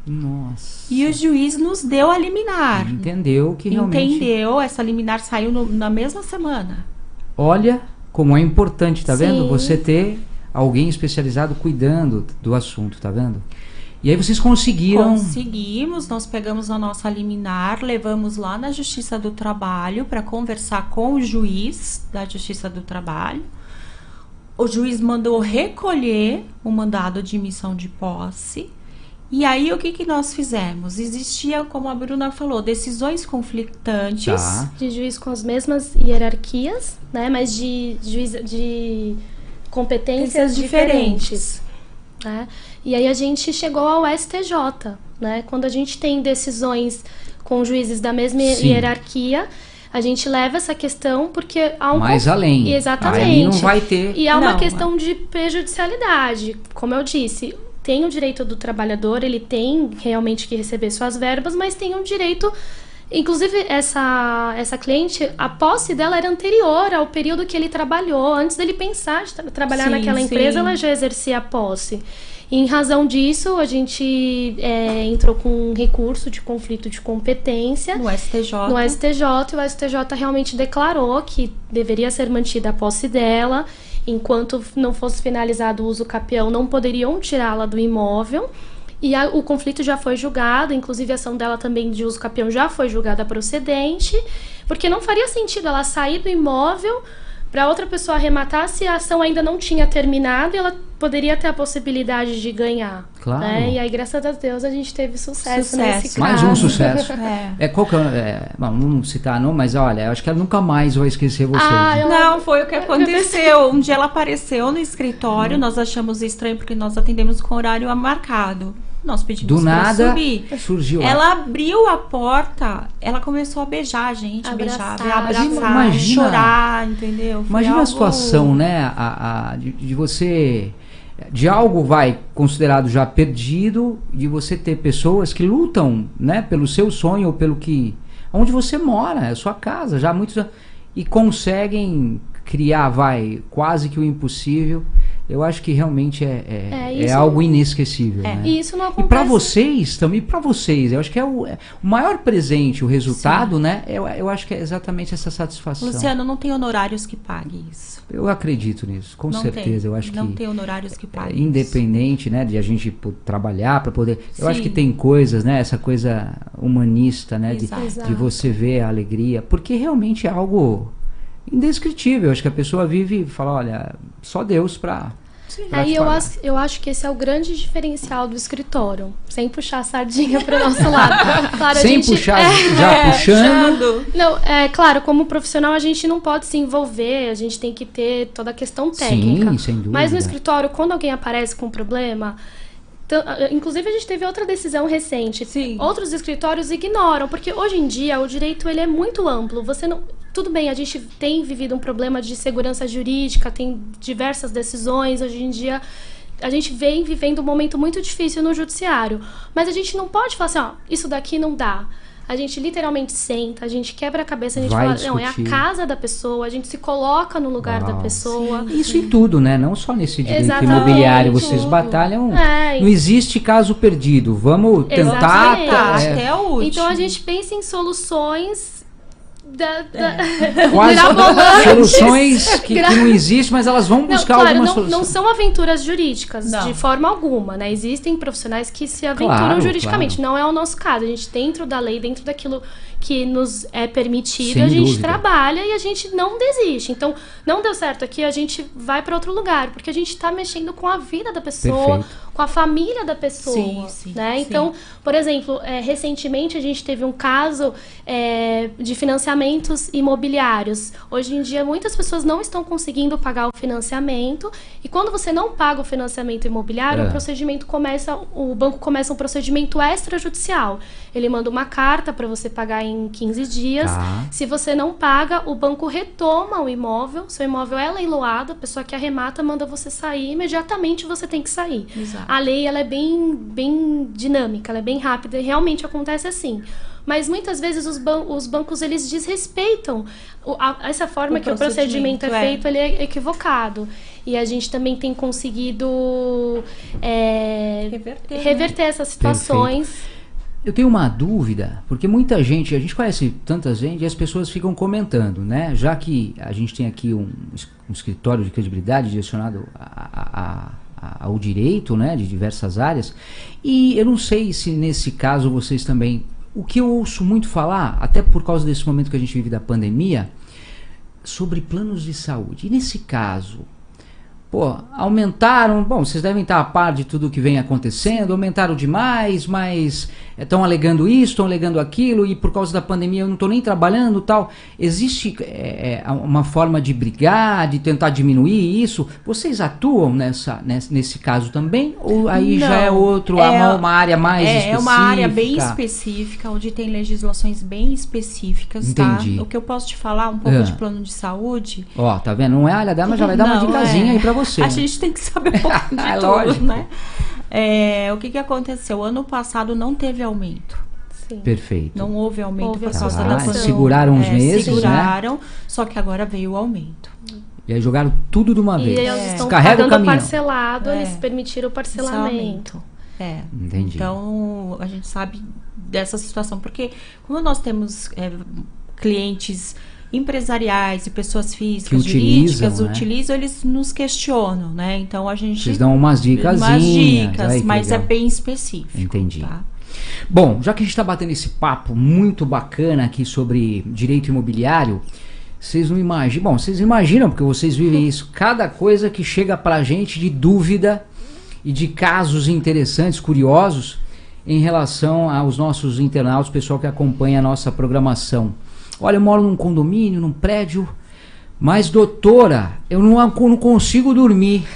Nossa. E o juiz nos deu a liminar. Entendeu que realmente. Entendeu? Essa liminar saiu no- na mesma semana. Olha como é importante, tá vendo? Sim. Você ter alguém especializado cuidando do assunto, tá vendo? E aí vocês conseguiram. Conseguimos, nós pegamos a nossa liminar, levamos lá na Justiça do Trabalho para conversar com o juiz da Justiça do Trabalho. O juiz mandou recolher o mandado de emissão de posse. E aí, o que, que nós fizemos? Existia, como a Bruna falou, decisões conflitantes. Tá. De juiz com as mesmas hierarquias, né? Mas de juiz de competências Competências diferentes. né? E aí a gente chegou ao STJ, né? Quando a gente tem decisões com juízes da mesma Sim. hierarquia, a gente leva essa questão porque há um Mais conf- além. Exatamente. Aí não vai ter. E há uma Não, questão de prejudicialidade. Como eu disse, tem o direito do trabalhador, ele tem realmente que receber suas verbas, mas tem um direito. Inclusive, essa, essa cliente, a posse dela era anterior ao período que ele trabalhou. Antes dele pensar de tra- trabalhar Sim, naquela sim. empresa, ela já exercia a posse. E, em razão disso, a gente é, entrou com um recurso de conflito de competência No STJ. no STJ, e o STJ realmente declarou que deveria ser mantida a posse dela, enquanto não fosse finalizado o uso capião, não poderiam tirá-la do imóvel. E a- o conflito já foi julgado, inclusive a ação dela também de uso capião já foi julgada procedente, porque não faria sentido ela sair do imóvel para outra pessoa arrematar se a ação ainda não tinha terminado e ela poderia ter a possibilidade de ganhar. Claro. né? E aí, graças a Deus, a gente teve sucesso, Sucesso. nesse caso. Mais um sucesso. É. É, qual que é, é, bom, não vamos citar não, mas olha, eu acho que ela nunca mais vai esquecer vocês. Ah, né? Não, foi o que aconteceu. Um dia ela apareceu no escritório, nós achamos estranho porque nós atendemos com horário marcado. Nós pedimos Do pra nada subir. surgiu. Ela abriu a porta, ela começou a beijar a gente, Abraçar. beijar, abraçar, Imagina- chorar, entendeu? Foi Imagina a algo- situação, né? A, a- de, de você. De algo vai considerado já perdido, de você ter pessoas que lutam, né, pelo seu sonho ou pelo que. onde você mora, é a sua casa, já há muitos anos. E conseguem criar, vai, quase que o impossível. Eu acho que realmente é, é, É, é isso- algo inesquecível. É. né? E isso não E acontece. para vocês também, para vocês, eu acho que é o, é o maior presente, o resultado, né? Eu, eu acho que é exatamente essa satisfação. Luciano, não tem honorários que pague isso. Eu acredito nisso, com não certeza. tem. Eu acho não que tem honorários que é, paguem. isso. independente, né, de a gente trabalhar para poder. Eu acho Sim. que tem coisas, né, essa coisa humanista, né, de, Exato. de você ver a alegria, porque realmente é algo indescritível. Acho que a pessoa vive e fala, olha, só Deus para Aí eu acho, eu acho que esse é o grande diferencial do escritório. Sem puxar a sardinha para o nosso lado. Claro, sem gente- puxar, É, já É, puxando. Não, é claro, como profissional a gente não pode se envolver, a gente tem que ter toda a questão técnica. Sim, sem dúvida. Mas no escritório, quando alguém aparece com um problema, Inclusive, a gente teve outra decisão recente. Sim. Outros escritórios ignoram, porque hoje em dia o direito ele é muito amplo. Você não. Tudo bem, a gente tem vivido um problema de segurança jurídica, tem diversas decisões. Hoje em dia, a gente vem vivendo um momento muito difícil no judiciário. Mas a gente não pode falar assim, ó, isso daqui não dá. A gente literalmente senta, a gente quebra a cabeça, a gente Vai fala, não, é a discutir. casa da pessoa, a gente se coloca no lugar da pessoa. Isso em tudo, né? Não só nesse direito Exatamente. imobiliário. Vocês Tudo. batalham. É, Não existe caso perdido. Vamos tentar. Exatamente. É, até o último. Então a gente pensa em soluções da, da... quase mirabolantes. soluções que, que não existem, mas elas vão Não, buscar claro, alguma não, solução. não são aventuras jurídicas, Não. de forma alguma, né? Existem profissionais que se aventuram Claro, juridicamente. Não é o nosso caso. A gente, dentro da lei, dentro daquilo que nos é permitido, Sem a gente dúvida. trabalha e a gente não desiste. Então, não deu certo aqui, a gente vai para outro lugar, porque a gente está mexendo com a vida da pessoa, Perfeito. com a família da pessoa, Sim, sim, né? sim. Então, por exemplo, é, recentemente a gente teve um caso é, de financiamentos imobiliários. Hoje em dia, muitas pessoas não estão conseguindo pagar o financiamento. E quando você não paga o financiamento imobiliário, É. o procedimento começa, o banco começa um procedimento extrajudicial. Ele manda uma carta para você pagar em 15 dias. Tá. Se você não paga, o banco retoma o imóvel. Seu imóvel é leiloado, a pessoa que arremata manda você sair, imediatamente você tem que sair. Exato. a lei ela é bem, bem dinâmica, ela é bem rápida e realmente acontece assim. Mas muitas vezes os, ban os bancos eles desrespeitam o, a, essa forma O que o procedimento é, procedimento, é. feito, ele é equivocado. E a gente também tem conseguido é, Reverter, né? reverter essas situações. Eu tenho uma dúvida, porque muita gente, a gente conhece tanta gente e as pessoas ficam comentando, né? Já que a gente tem aqui um, um escritório de credibilidade direcionado a- a- a- ao direito, né? De diversas áreas. E eu não sei se nesse caso vocês também. O que eu ouço muito falar, até por causa desse momento que a gente vive da pandemia, sobre planos de saúde. E nesse caso, pô, aumentaram. Bom, vocês devem estar a par de tudo que vem acontecendo, aumentaram demais, mas estão alegando isso, estão alegando aquilo, e por causa da pandemia eu não estou nem trabalhando tal. Existe é, é, uma forma de brigar, de tentar diminuir isso? Vocês atuam nessa, nesse, nesse caso também? Ou aí já é Não, outro, é- uma, uma área mais é, específica? é uma área bem específica, onde tem legislações bem específicas, Entendi. tá? O que eu posso te falar um pouco É. de plano de saúde. Ó, tá vendo? Não é a área dela, mas já vai dar uma Não, dicasinha é. aí pra você. A né? gente tem que saber um pouco de É tudo, lógico. né? É, o que, que aconteceu? Ano passado não teve aumento. Sim. Perfeito. Não houve aumento Houve por causa Ah, da situação. pandemia. seguraram uns É, meses, né? Seguraram, só que agora veio o aumento. E aí jogaram tudo de uma E vez. eles É. estão Descarrega o caminhão. parcelado, É. eles permitiram o parcelamento. É. Entendi. Então, a gente sabe dessa situação, porque como nós temos é, clientes empresariais e pessoas físicas, Que utilizam, jurídicas, né? utilizam, eles nos questionam, né? Então a gente Vocês dão umas dicas. umas dicas, Ai, mas é legal. bem específico. Entendi. tá? Bom, já que a gente está batendo esse papo muito bacana aqui sobre direito imobiliário, vocês não imaginam. Bom, vocês imaginam, porque vocês vivem isso. Cada coisa que chega pra gente de dúvida e de casos interessantes, curiosos, em relação aos nossos internautas, pessoal que acompanha a nossa programação. Olha, eu moro num condomínio, num prédio, mas doutora, eu não, não consigo dormir.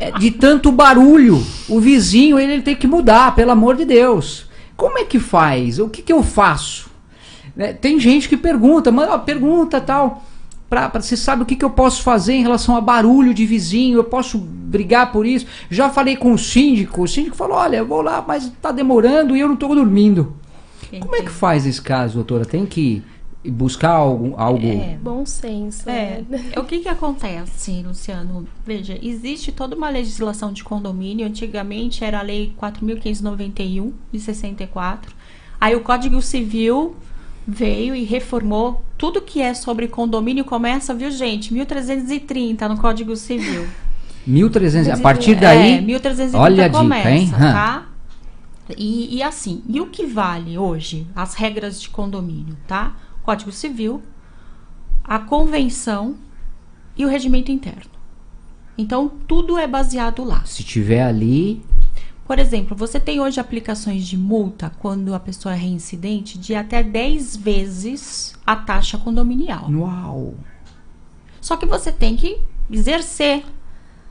É, de tanto barulho. O vizinho, ele, ele tem que mudar, pelo amor de Deus. Como é que faz? O que, que eu faço? Né, tem gente que pergunta, mano, pergunta tal. Pra, pra, você sabe o que, que eu posso fazer em relação a barulho de vizinho? Eu posso brigar por isso? Já falei com o síndico. O síndico falou: olha, eu vou lá, mas tá demorando e eu não tô dormindo. Como é que faz esse caso, doutora? Tem que buscar algo. algo... É. Bom senso. É, né? o que que acontece, Luciano? Veja, existe toda uma legislação de condomínio. Antigamente era a lei 4.591 de 64. Aí o Código Civil veio e reformou tudo que é sobre condomínio. Começa, viu, gente? 1330 no Código Civil. 1300, a partir daí. É, 1330 olha a dica, começa, hein? Tá? E, e assim, e o que vale hoje? As regras de condomínio, tá? Código Civil, a convenção e o regimento interno. Então, tudo é baseado lá. Se tiver ali, Por exemplo, você tem hoje aplicações de multa quando a pessoa é reincidente de até 10 vezes a taxa condominial. uau! Só que você tem que exercer,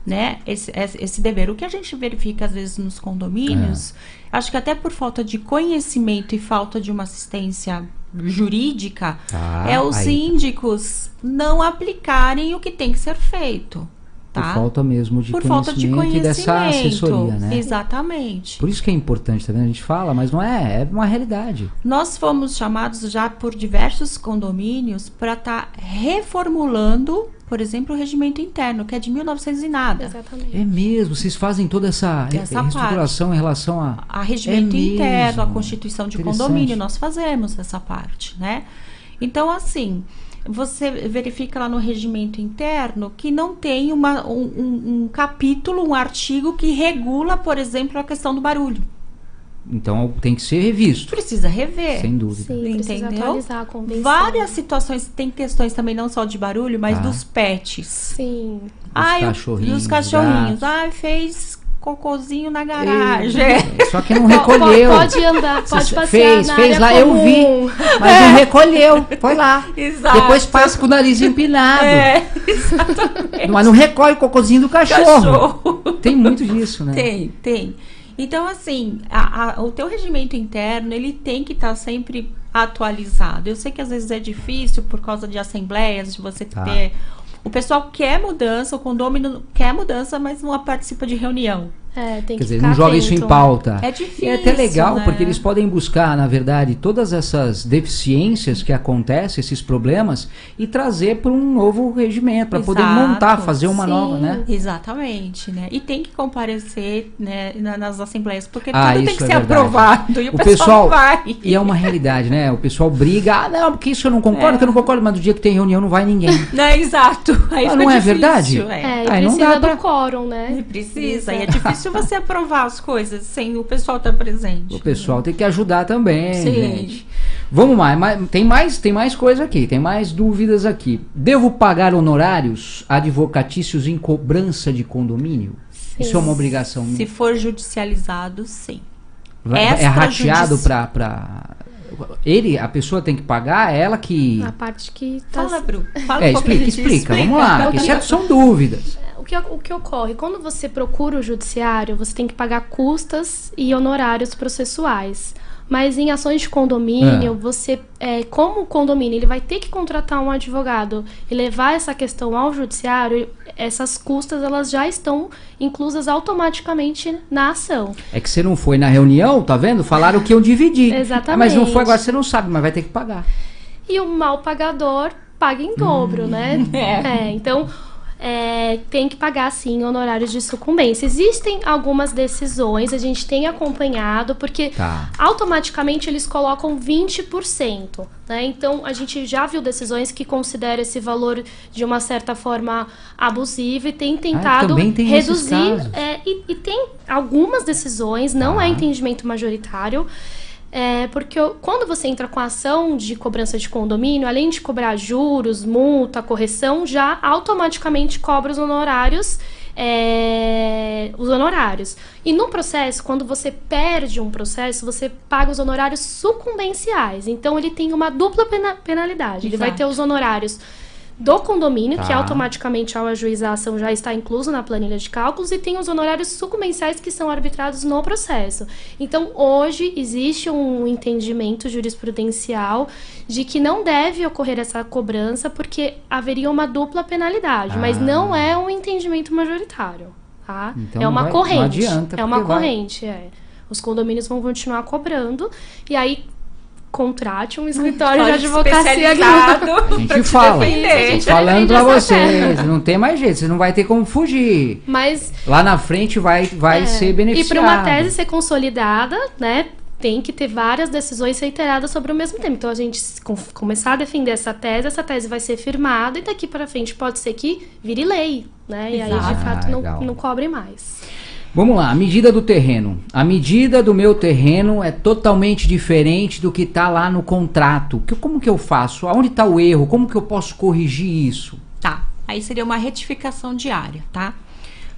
né, esse, esse esse dever. O que a gente verifica às vezes nos condomínios, acho que até por falta de conhecimento e falta de uma assistência jurídica, Tá, é os aí. síndicos não aplicarem o que tem que ser feito, Por tá? falta mesmo de Por falta de conhecimento e dessa conhecimento. assessoria, né? Exatamente. Por isso que é importante, tá vendo? A gente fala, mas não é, é uma realidade. Nós fomos chamados já por diversos condomínios para estar reformulando, por exemplo, o regimento interno, que é de 1900 e nada. Exatamente. É mesmo, vocês fazem toda essa, re- Essa reestruturação em relação a. A regimento É interno, a mesmo. constituição de condomínio, nós fazemos essa parte, né? Então, assim, você verifica lá no regimento interno que não tem uma, um, um- capítulo, um artigo que regula, por exemplo, a questão do barulho. Então tem que ser revisto, Precisa rever. sem dúvida. Sim, precisa Entendeu? atualizar a convenção. Várias situações, tem questões também não só de barulho, mas Tá. dos pets. Sim. Ai, o- cachorrinhos, dos cachorrinhos. Ai, fez cocôzinho na garagem. Só que não recolheu. po- Pode andar, pode Você passear fez, na fez área lá, eu comum. Mas não recolheu, foi lá. Exato. Depois passa com o nariz empinado. É, exatamente. Mas não recolhe o cocôzinho do cachorro. Cachorro. Tem muito disso, né? Tem, tem. Então, assim, a- a- o teu regimento interno, ele tem que estar sempre atualizado. Eu sei que às vezes é difícil por causa de assembleias, de você Tá. ter... O pessoal quer mudança, o condômino quer mudança, mas não participa de reunião. É, tem Quer que dizer, não joga isso em atento. pauta. É E difícil. é até legal, né? porque eles podem buscar, na verdade, todas essas deficiências que acontecem, esses problemas, e trazer para um novo regimento, para poder montar, fazer uma Sim. nova, né? Exatamente, né? E tem que comparecer né, na- nas assembleias, porque Ah, tudo tem que é ser verdade. aprovado. E o, O pessoal, pessoal- não vai. E é uma realidade, né? O pessoal briga, ah, não, porque isso eu não concordo, que eu não concordo, mas no dia que tem reunião não vai ninguém. Não, é exato. Aí Ah, não é difícil, verdade? É. É, e Aí não precisa dá pra- do quórum, né? E Precisa, e é difícil você aprovar as coisas sem o pessoal estar presente. O pessoal tem que ajudar também, Sim. gente. Vamos mais, mais- tem mais, tem mais coisa aqui, tem mais dúvidas aqui. Devo pagar honorários advocatícios em cobrança de condomínio? Sim. Isso é uma obrigação minha. Se for judicializado, sim. Vai- é rateado pra, pra. Ele, a pessoa tem que pagar, é ela que. A parte que tá Fala, Bru. Fala É, um explica, disso. explica, vamos lá, porque isso é- são dúvidas. O que, o que ocorre? Quando você procura o judiciário, você tem que pagar custas e honorários processuais. Mas em ações de condomínio, Ah. você, é, como o condomínio, ele vai ter que contratar um advogado e levar essa questão ao judiciário, essas custas elas já estão inclusas automaticamente na ação. É que você não foi na reunião, tá vendo? Falaram que eu dividi. Exatamente. Ah, Mas não foi agora, você não sabe, mas vai ter que pagar. E o mal pagador paga em dobro, né? É. então, é, tem que pagar, sim, honorários de sucumbência. Existem algumas decisões, a gente tem acompanhado, porque Tá. automaticamente eles colocam 20%. Né? Então, a gente já viu decisões que consideram esse valor de uma certa forma abusivo e tem tentado também tem reduzir. é, e, e tem algumas decisões, não Tá. é entendimento majoritário. É, porque quando você entra com a ação de cobrança de condomínio, além de cobrar juros, multa, correção, já automaticamente cobra os honorários. é, os honorários. E no processo, quando você perde um processo, você paga os honorários sucumbenciais. Então ele tem uma dupla pena- penalidade. Ele vai ter os honorários do condomínio, que Tá. automaticamente ao ajuizar a ação já está incluso na planilha de cálculos, e tem os honorários sucumbenciais que são arbitrados no processo. Então, hoje existe um entendimento jurisprudencial de que não deve ocorrer essa cobrança porque haveria uma dupla penalidade, mas Ah. não é um entendimento majoritário, tá? Então é uma vai- não corrente. adianta, é uma porque vai- corrente, é. Os condomínios vão continuar cobrando e aí contrate um escritório de advocacia especializado A gente te fala. defender. Falando essa vocês, não tem mais jeito, vocês não vai ter como fugir. Mas Lá na frente vai, vai É. ser E beneficiado. para uma tese ser consolidada, né, tem que ter várias decisões reiteradas sobre o mesmo tema. Então a gente com- começar a defender essa tese, essa tese vai ser firmada e daqui para frente pode ser que vire lei, né? E aí de fato Ah, não, legal. não cobre mais. Vamos lá, a medida do terreno. A medida do meu terreno é totalmente diferente do que está lá no contrato. Que, como que eu faço? Aonde está o erro? Como que eu posso corrigir isso? Tá. Aí seria uma retificação diária, tá?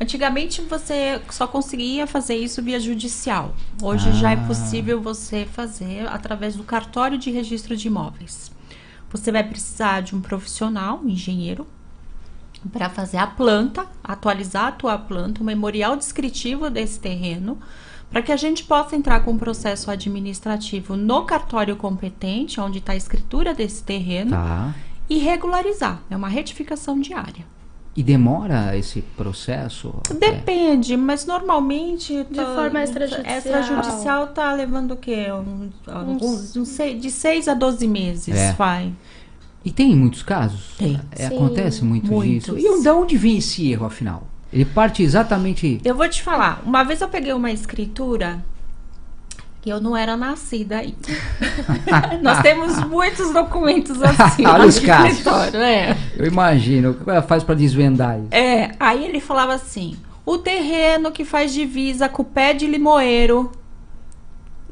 Antigamente você só conseguia fazer isso via judicial. Hoje já é Ah. possível você fazer através do cartório de registro de imóveis. Você vai precisar de um profissional, um engenheiro, para fazer a planta, atualizar a tua planta, o memorial descritivo desse terreno, para que a gente possa entrar com um processo administrativo no cartório competente, onde está a escritura desse terreno, Tá. e regularizar. É uma retificação diária. E demora esse processo? Depende, mas normalmente De forma extrajudicial. extrajudicial tá levando o quê? Um, alguns, Uns- não sei, de 6 a 12 meses É. vai. E tem muitos casos? Tem. É, Sim, acontece muito muitos. disso. E de onde vem esse erro, afinal? Ele parte exatamente. Eu vou te falar, uma vez eu peguei uma escritura que eu não era nascida aí. Nós temos muitos documentos assim. Olha os casos. é. Eu imagino. O que ela faz para desvendar isso? É, aí ele falava assim: o terreno que faz divisa com o pé de limoeiro.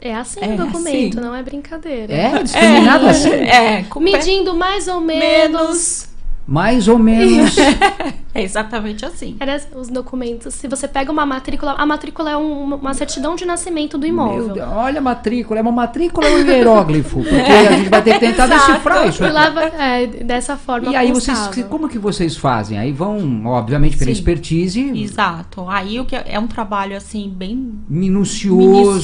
É assim É o documento, assim. não é brincadeira. É, discriminado assim. É, com o pé Medindo mais ou menos. menos. Mais ou menos. É exatamente assim. Era os documentos. Se você pega uma matrícula, a matrícula é um- uma certidão de nascimento do Meu imóvel. Deus, olha a matrícula. É uma matrícula ou um hieróglifo? Porque a gente vai ter que tentar Exato. decifrar isso. E vai- é, dessa forma E aí vocês, como que vocês fazem? Aí vão, obviamente, pela Sim. expertise, Exato. Aí o que é é um trabalho assim bem minucioso,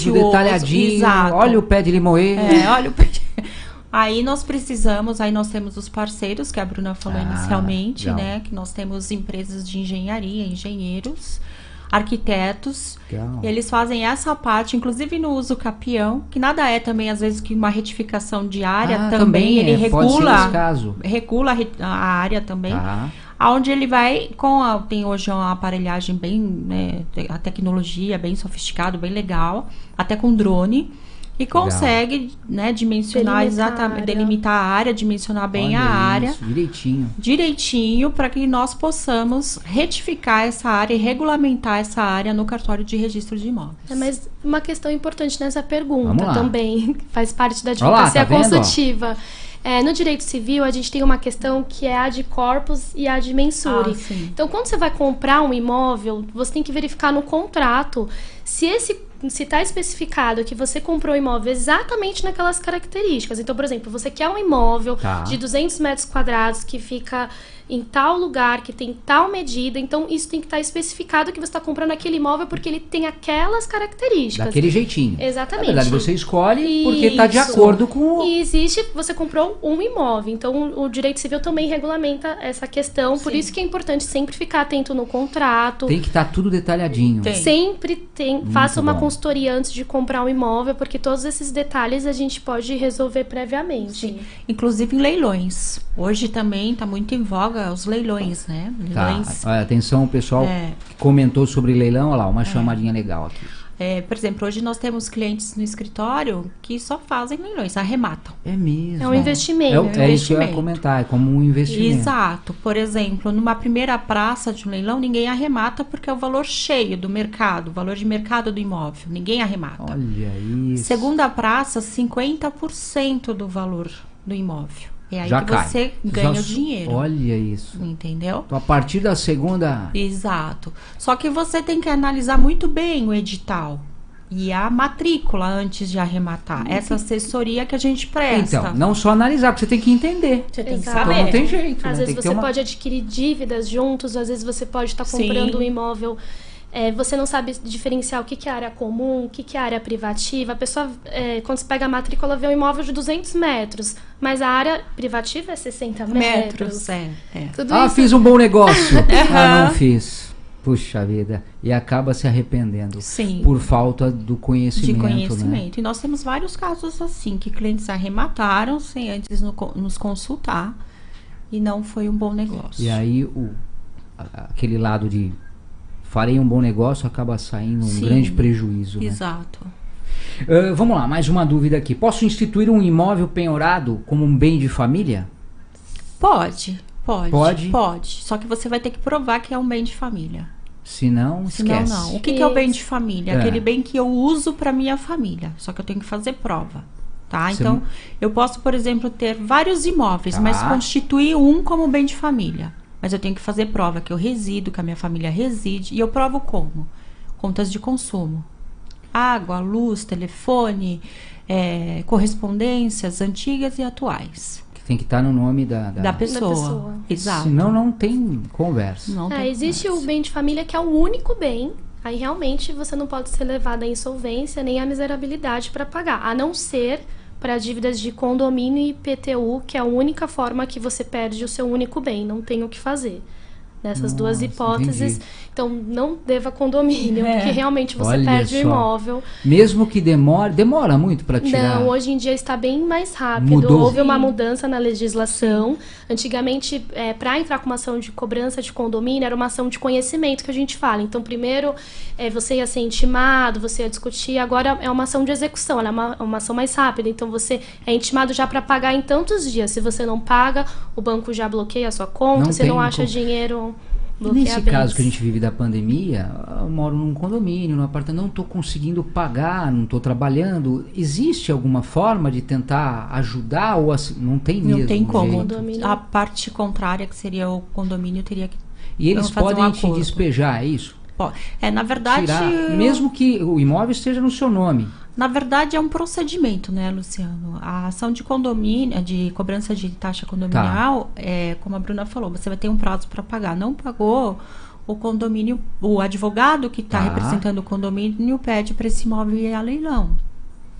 Minucioso, detalhadinho. exato. Olha o pé de limoeiro. É, olha o pé- Aí nós precisamos, aí nós temos os parceiros que a Bruna falou Ah, inicialmente, né? Que nós temos empresas de engenharia, engenheiros. arquitetos. Legal. Eles fazem essa parte, inclusive no uso capião, que nada é também, às vezes, que uma retificação de área Ah, também, ele é, esse regula, regula a re- a área também. Tá. Aonde ele vai com a, tem hoje uma aparelhagem bem, né, a tecnologia bem sofisticado, bem legal, até com drone e consegue, né, dimensionar Delimitar exatamente, delimitar a área, dimensionar bem Olha a área isso, direitinho. direitinho para que nós possamos retificar essa área e regulamentar essa área no cartório de registro de imóveis. É, mas uma questão importante nessa pergunta também, que faz parte da Olha lá, advocacia tá consultiva. É, no direito civil, a gente tem uma questão que é a de corpus e a de mensure. Ah, então, quando você vai comprar um imóvel, você tem que verificar no contrato se esse se está especificado que você comprou o imóvel exatamente naquelas características. Então, por exemplo, você quer um imóvel Tá. de 200 metros quadrados que fica em tal lugar, que tem tal medida. Então, isso tem que estar especificado que você está comprando aquele imóvel porque ele tem aquelas características. Daquele jeitinho. Exatamente. Na verdade, você escolhe porque está de acordo com. o- E existe, você comprou um imóvel, então o direito civil também regulamenta essa questão, por Sim. isso que é importante sempre ficar atento no contrato. Tem que estar tudo detalhadinho. Tem. Sempre tem, faça uma bom. consultoria antes de comprar um imóvel, porque todos esses detalhes a gente pode resolver previamente. Sim. Inclusive em leilões. Hoje também está muito em voga os leilões, né? Tá. Leilões. Olha, atenção, o pessoal É. que comentou sobre leilão, olha lá, uma chamadinha legal aqui. É, por exemplo, hoje nós temos clientes no escritório que só fazem leilões, arrematam. É mesmo. É um investimento. É, o- É um é isso que eu ia investimento. comentar, é como um investimento. Exato. Por exemplo, numa primeira praça de um leilão, ninguém arremata porque é o valor cheio do mercado, o valor de mercado do imóvel. Ninguém arremata. Olha isso. Segunda praça, 50% do valor do imóvel. É aí Já que cai. você ganha Já o dinheiro. Olha isso. Entendeu? Então, a partir da segunda. Exato. Só que você tem que analisar muito bem o edital e a matrícula antes de arrematar. Essa assessoria que a gente presta. Então, não só analisar, porque você tem que entender. Você tem que. Então saber. não tem jeito. né? Às Tem vezes você uma- pode adquirir dívidas juntos, às vezes você pode estar Sim. comprando um imóvel. É, você não sabe diferenciar o que, que é área comum, o que, que é área privativa. A pessoa, é, quando você pega a matrícula, vê um imóvel de 200 metros, mas a área privativa é 60 metros. metros. É, é. Tudo Ah, isso fiz um bom negócio. ah, não fiz. Puxa vida. E acaba se arrependendo. Sim. Por falta do conhecimento. de Né? conhecimento. E nós temos vários casos assim, que clientes arremataram sem antes no- nos consultar e não foi um bom negócio. E aí o, aquele lado de farei um bom negócio acaba saindo um Sim. grande prejuízo. Né? Exato. Ah, vamos lá, mais uma dúvida aqui. Posso instituir um imóvel penhorado como um bem de família? Pode, pode. Pode? Pode. Só que você vai ter que provar que é um bem de família. Se não, esquece. não. O que, que é o bem de família? É. Aquele bem que eu uso para minha família. Só que eu tenho que fazer prova. Tá? Você Então, não- eu posso, por exemplo, ter vários imóveis, Tá. mas constituir um como bem de família. Mas eu tenho que fazer prova que eu resido, que a minha família reside. E eu provo como? Contas de consumo. Água, luz, telefone, é, correspondências antigas e atuais Que Tem que estar no nome da, da... da pessoa. pessoa. Exato. Senão não tem conversa. Não É, tem existe conversa. o bem de família que é o único bem. Aí realmente você não pode ser levado à insolvência nem à miserabilidade para pagar, a não ser para dívidas de condomínio e IPTU, que é a única forma que você perde o seu único bem, não tem o que fazer. Nessas duas Nossa, hipóteses, entendi. então não deva condomínio, É. porque realmente você Olha perde o só. imóvel. Mesmo que demore, demora muito para tirar. Não, hoje em dia está bem mais rápido. Mudou. Houve uma Sim. mudança na legislação. Antigamente, para entrar com uma ação de cobrança de condomínio, era uma ação de conhecimento que a gente fala. Então, primeiro, é, você ia ser intimado, você ia discutir. Agora é uma ação de execução, ela é uma, uma ação mais rápida. Então, você é intimado já para pagar em tantos dias. Se você não paga, o banco já bloqueia a sua conta. Não você não acha como. dinheiro. Bloqueia Nesse caso que a gente vive da pandemia, eu moro num condomínio, num apartamento, não estou conseguindo pagar, não estou trabalhando. Existe alguma forma de tentar ajudar ou assim? Não tem mesmo. Não tem como. A parte contrária, que seria o condomínio, teria que. E eles podem um te acordo. despejar, é isso? É, na verdade. Tirar, mesmo que o imóvel esteja no seu nome. Na verdade, é um procedimento, né, Luciano? A ação de condomínio, de cobrança de taxa condominial, é, como a Bruna falou, você vai ter um prazo para pagar. Não pagou, o condomínio, o advogado que está Tá. representando o condomínio pede para esse imóvel ir a leilão.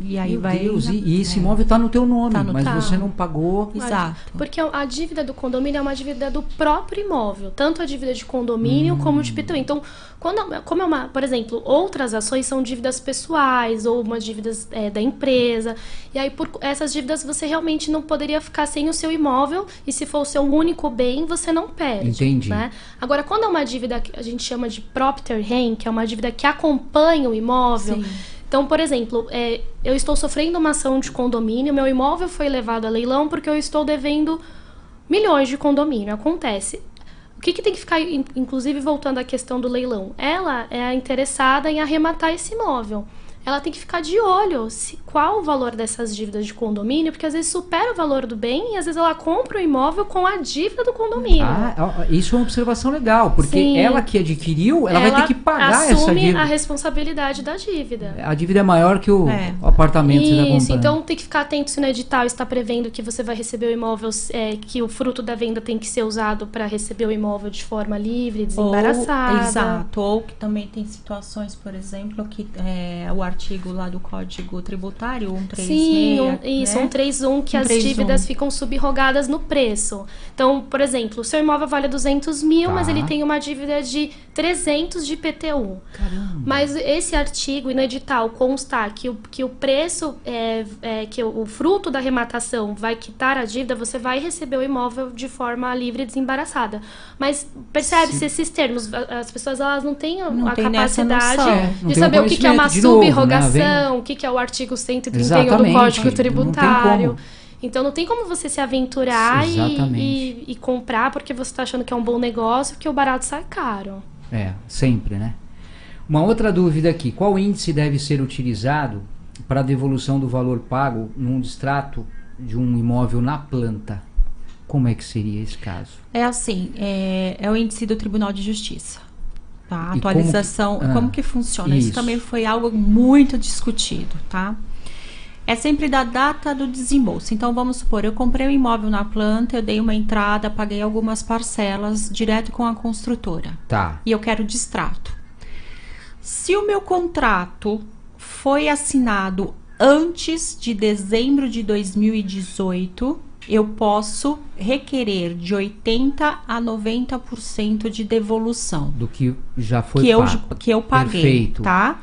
E aí Meu vai. Deus, na- e, e esse é. imóvel está no teu nome, Tá no mas teu. você não pagou. Exato. Porque a dívida do condomínio é uma dívida do próprio imóvel, tanto a dívida de condomínio como de IPTU. Então, quando, como é uma, por exemplo, outras ações são dívidas pessoais ou umas dívidas é, da empresa. E aí, por essas dívidas, você realmente não poderia ficar sem o seu imóvel. E se for o seu único bem, você não perde. Entendi. Né? Agora, quando é uma dívida que a gente chama de propter rem, que é uma dívida que acompanha o imóvel. Sim. Então, por exemplo, é, eu estou sofrendo uma ação de condomínio, meu imóvel foi levado a leilão porque eu estou devendo milhões de condomínio. Acontece. O que, que tem que ficar, in- inclusive voltando à questão do leilão? Ela é a interessada em arrematar esse imóvel. Ela tem que ficar de olho se, qual o valor dessas dívidas de condomínio, porque às vezes supera o valor do bem e às vezes ela compra o imóvel com a dívida do condomínio. Ah, isso é uma observação legal, porque Sim. ela que adquiriu, ela, vai ter que pagar essa assume dívida. a responsabilidade da dívida. A dívida é maior que o, É. o apartamento que você está Isso, então tem que ficar atento se no edital está prevendo que você vai receber o imóvel, é, que o fruto da venda tem que ser usado para receber o imóvel de forma livre, desembaraçada. Ou, exato. Ou que também tem situações, por exemplo, que é, o artigo lá do Código Tributário, 136, Sim, um, né? isso, 131, que as 131. dívidas ficam subrogadas no preço. Então, por exemplo, o seu imóvel vale 200 mil, Tá. mas ele tem uma dívida de 300 de IPTU. Caramba. Mas esse artigo e no edital constar que o, que o preço, é, é, que o, o fruto da arrematação vai quitar a dívida, você vai receber o imóvel de forma livre e desembaraçada. Mas percebe-se esses termos, as pessoas elas não têm a, Não a capacidade noção. É, não de saber o que, que é uma conhecimento, subrogação, o que, que é o artigo 131 Exatamente, do Código Tributário. Então não tem como você se aventurar e, e- e comprar porque você está achando que é um bom negócio, porque o barato sai caro. É, sempre, né? Uma outra dúvida aqui: qual índice deve ser utilizado para a devolução do valor pago num distrato de um imóvel na planta? Como é que seria esse caso? É assim, é, é o índice do Tribunal de Justiça. Tá? E Atualização, como como que- que, ah, funciona? isso. Isso. também foi algo muito discutido, tá? É sempre da data do desembolso. Então, vamos supor, eu comprei um imóvel na planta, eu dei uma entrada, paguei algumas parcelas direto com a construtora. Tá. E eu quero distrato. Se o meu contrato foi assinado antes de dezembro de 2018, eu posso requerer de 80 a 90% de devolução Do que já foi que eu, pago. que eu paguei, Perfeito. tá?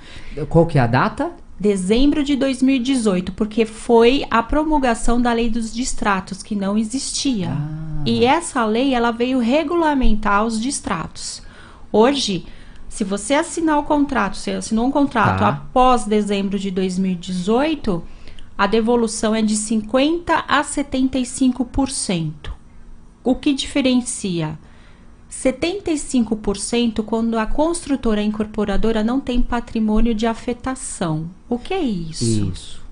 Qual que é a data? Dezembro de 2018, porque foi a promulgação da lei dos distratos que não existia. Ah. E essa lei ela veio regulamentar os distratos. Hoje, se você assinar o contrato, você assinou um contrato Tá. após dezembro de 2018, a devolução é de 50 a 75%. O que diferencia? 75% quando a construtora incorporadora não tem patrimônio de afetação. O que é isso? Isso.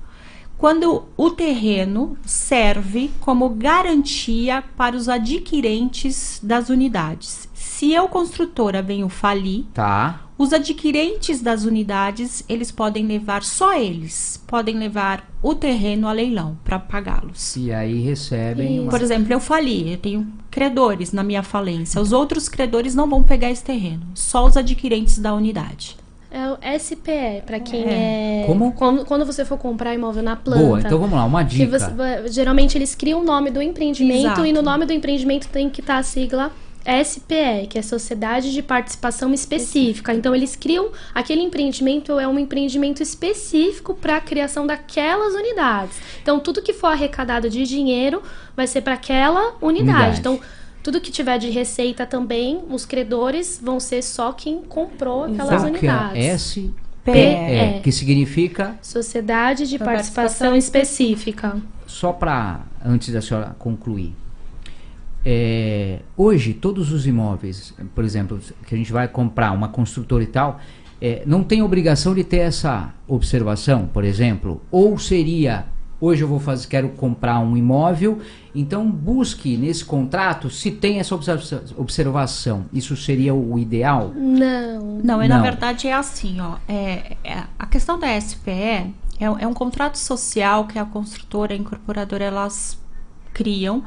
Quando o terreno serve como garantia para os adquirentes das unidades. Se eu, construtora, venho falir, Tá. Os adquirentes das unidades, eles podem levar, só eles, podem levar o terreno a leilão para pagá-los. E aí recebem uma... Por exemplo, eu fali, eu tenho credores na minha falência. Os outros credores não vão pegar esse terreno, só os adquirentes da unidade. É o SPE, para quem é. Como? Quando, quando você for comprar imóvel na planta. Boa, então vamos lá, uma que dica. você- geralmente eles criam o nome do empreendimento Exato. e no nome do empreendimento tem que estar a sigla SPE, que é Sociedade de Participação Específica. Então eles criam aquele empreendimento é um empreendimento específico para a criação daquelas unidades. Então tudo que for arrecadado de dinheiro vai ser para aquela unidade. Unidade. Então tudo que tiver de receita também, os credores vão ser só quem comprou aquelas que é? unidades. SPE, PE. que significa, Sociedade de Participação Participação Específica. só para, antes da senhora concluir, é, hoje todos os imóveis, por exemplo, que a gente vai comprar uma construtora e tal, é, não tem obrigação de ter essa observação, por exemplo, ou seria hoje eu vou fazer, quero comprar um imóvel, então busque nesse contrato se tem essa observa- observação. Isso seria o ideal? Não. Não, é, Não. na verdade é assim, ó. É, é- a questão da SPE é, é um contrato social que a construtora e a incorporadora elas criam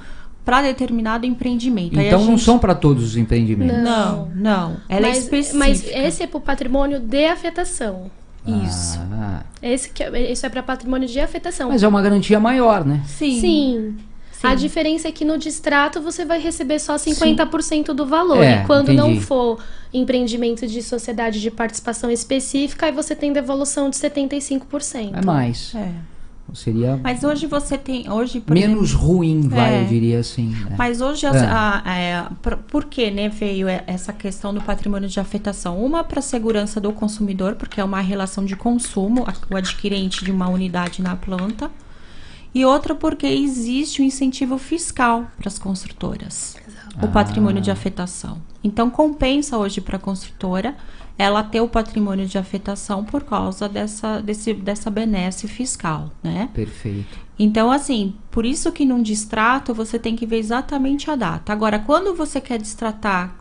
para determinado empreendimento. A Então não gente- são para todos os empreendimentos. Não, não. Ela mas, é específica. mas esse é pro patrimônio de afetação. Isso. Ah, Esse que é, isso é para patrimônio de afetação. mas é uma garantia maior, né? Sim. Sim. A Sim. diferença é que no distrato você vai receber só 50% do valor. É, e quando não entendi. for empreendimento de sociedade de participação específica, aí você tem devolução de 75%. É mais. É. Seria Mas hoje você tem. Hoje, menos ruim, vai, É. eu diria assim. né? Mas hoje, É. a- é, por, por que né, veio e- essa questão do patrimônio de afetação? Uma para a segurança do consumidor, porque é uma relação de consumo, a- o adquirente de uma unidade na planta. E outra porque existe um incentivo fiscal para as construtoras, o Ah. patrimônio de afetação. Então, compensa hoje para a construtora ela ter o patrimônio de afetação por causa dessa, desse, dessa benesse fiscal, né? Perfeito. Então, assim, por isso que num distrato você tem que ver exatamente a data. Agora, quando você quer distratar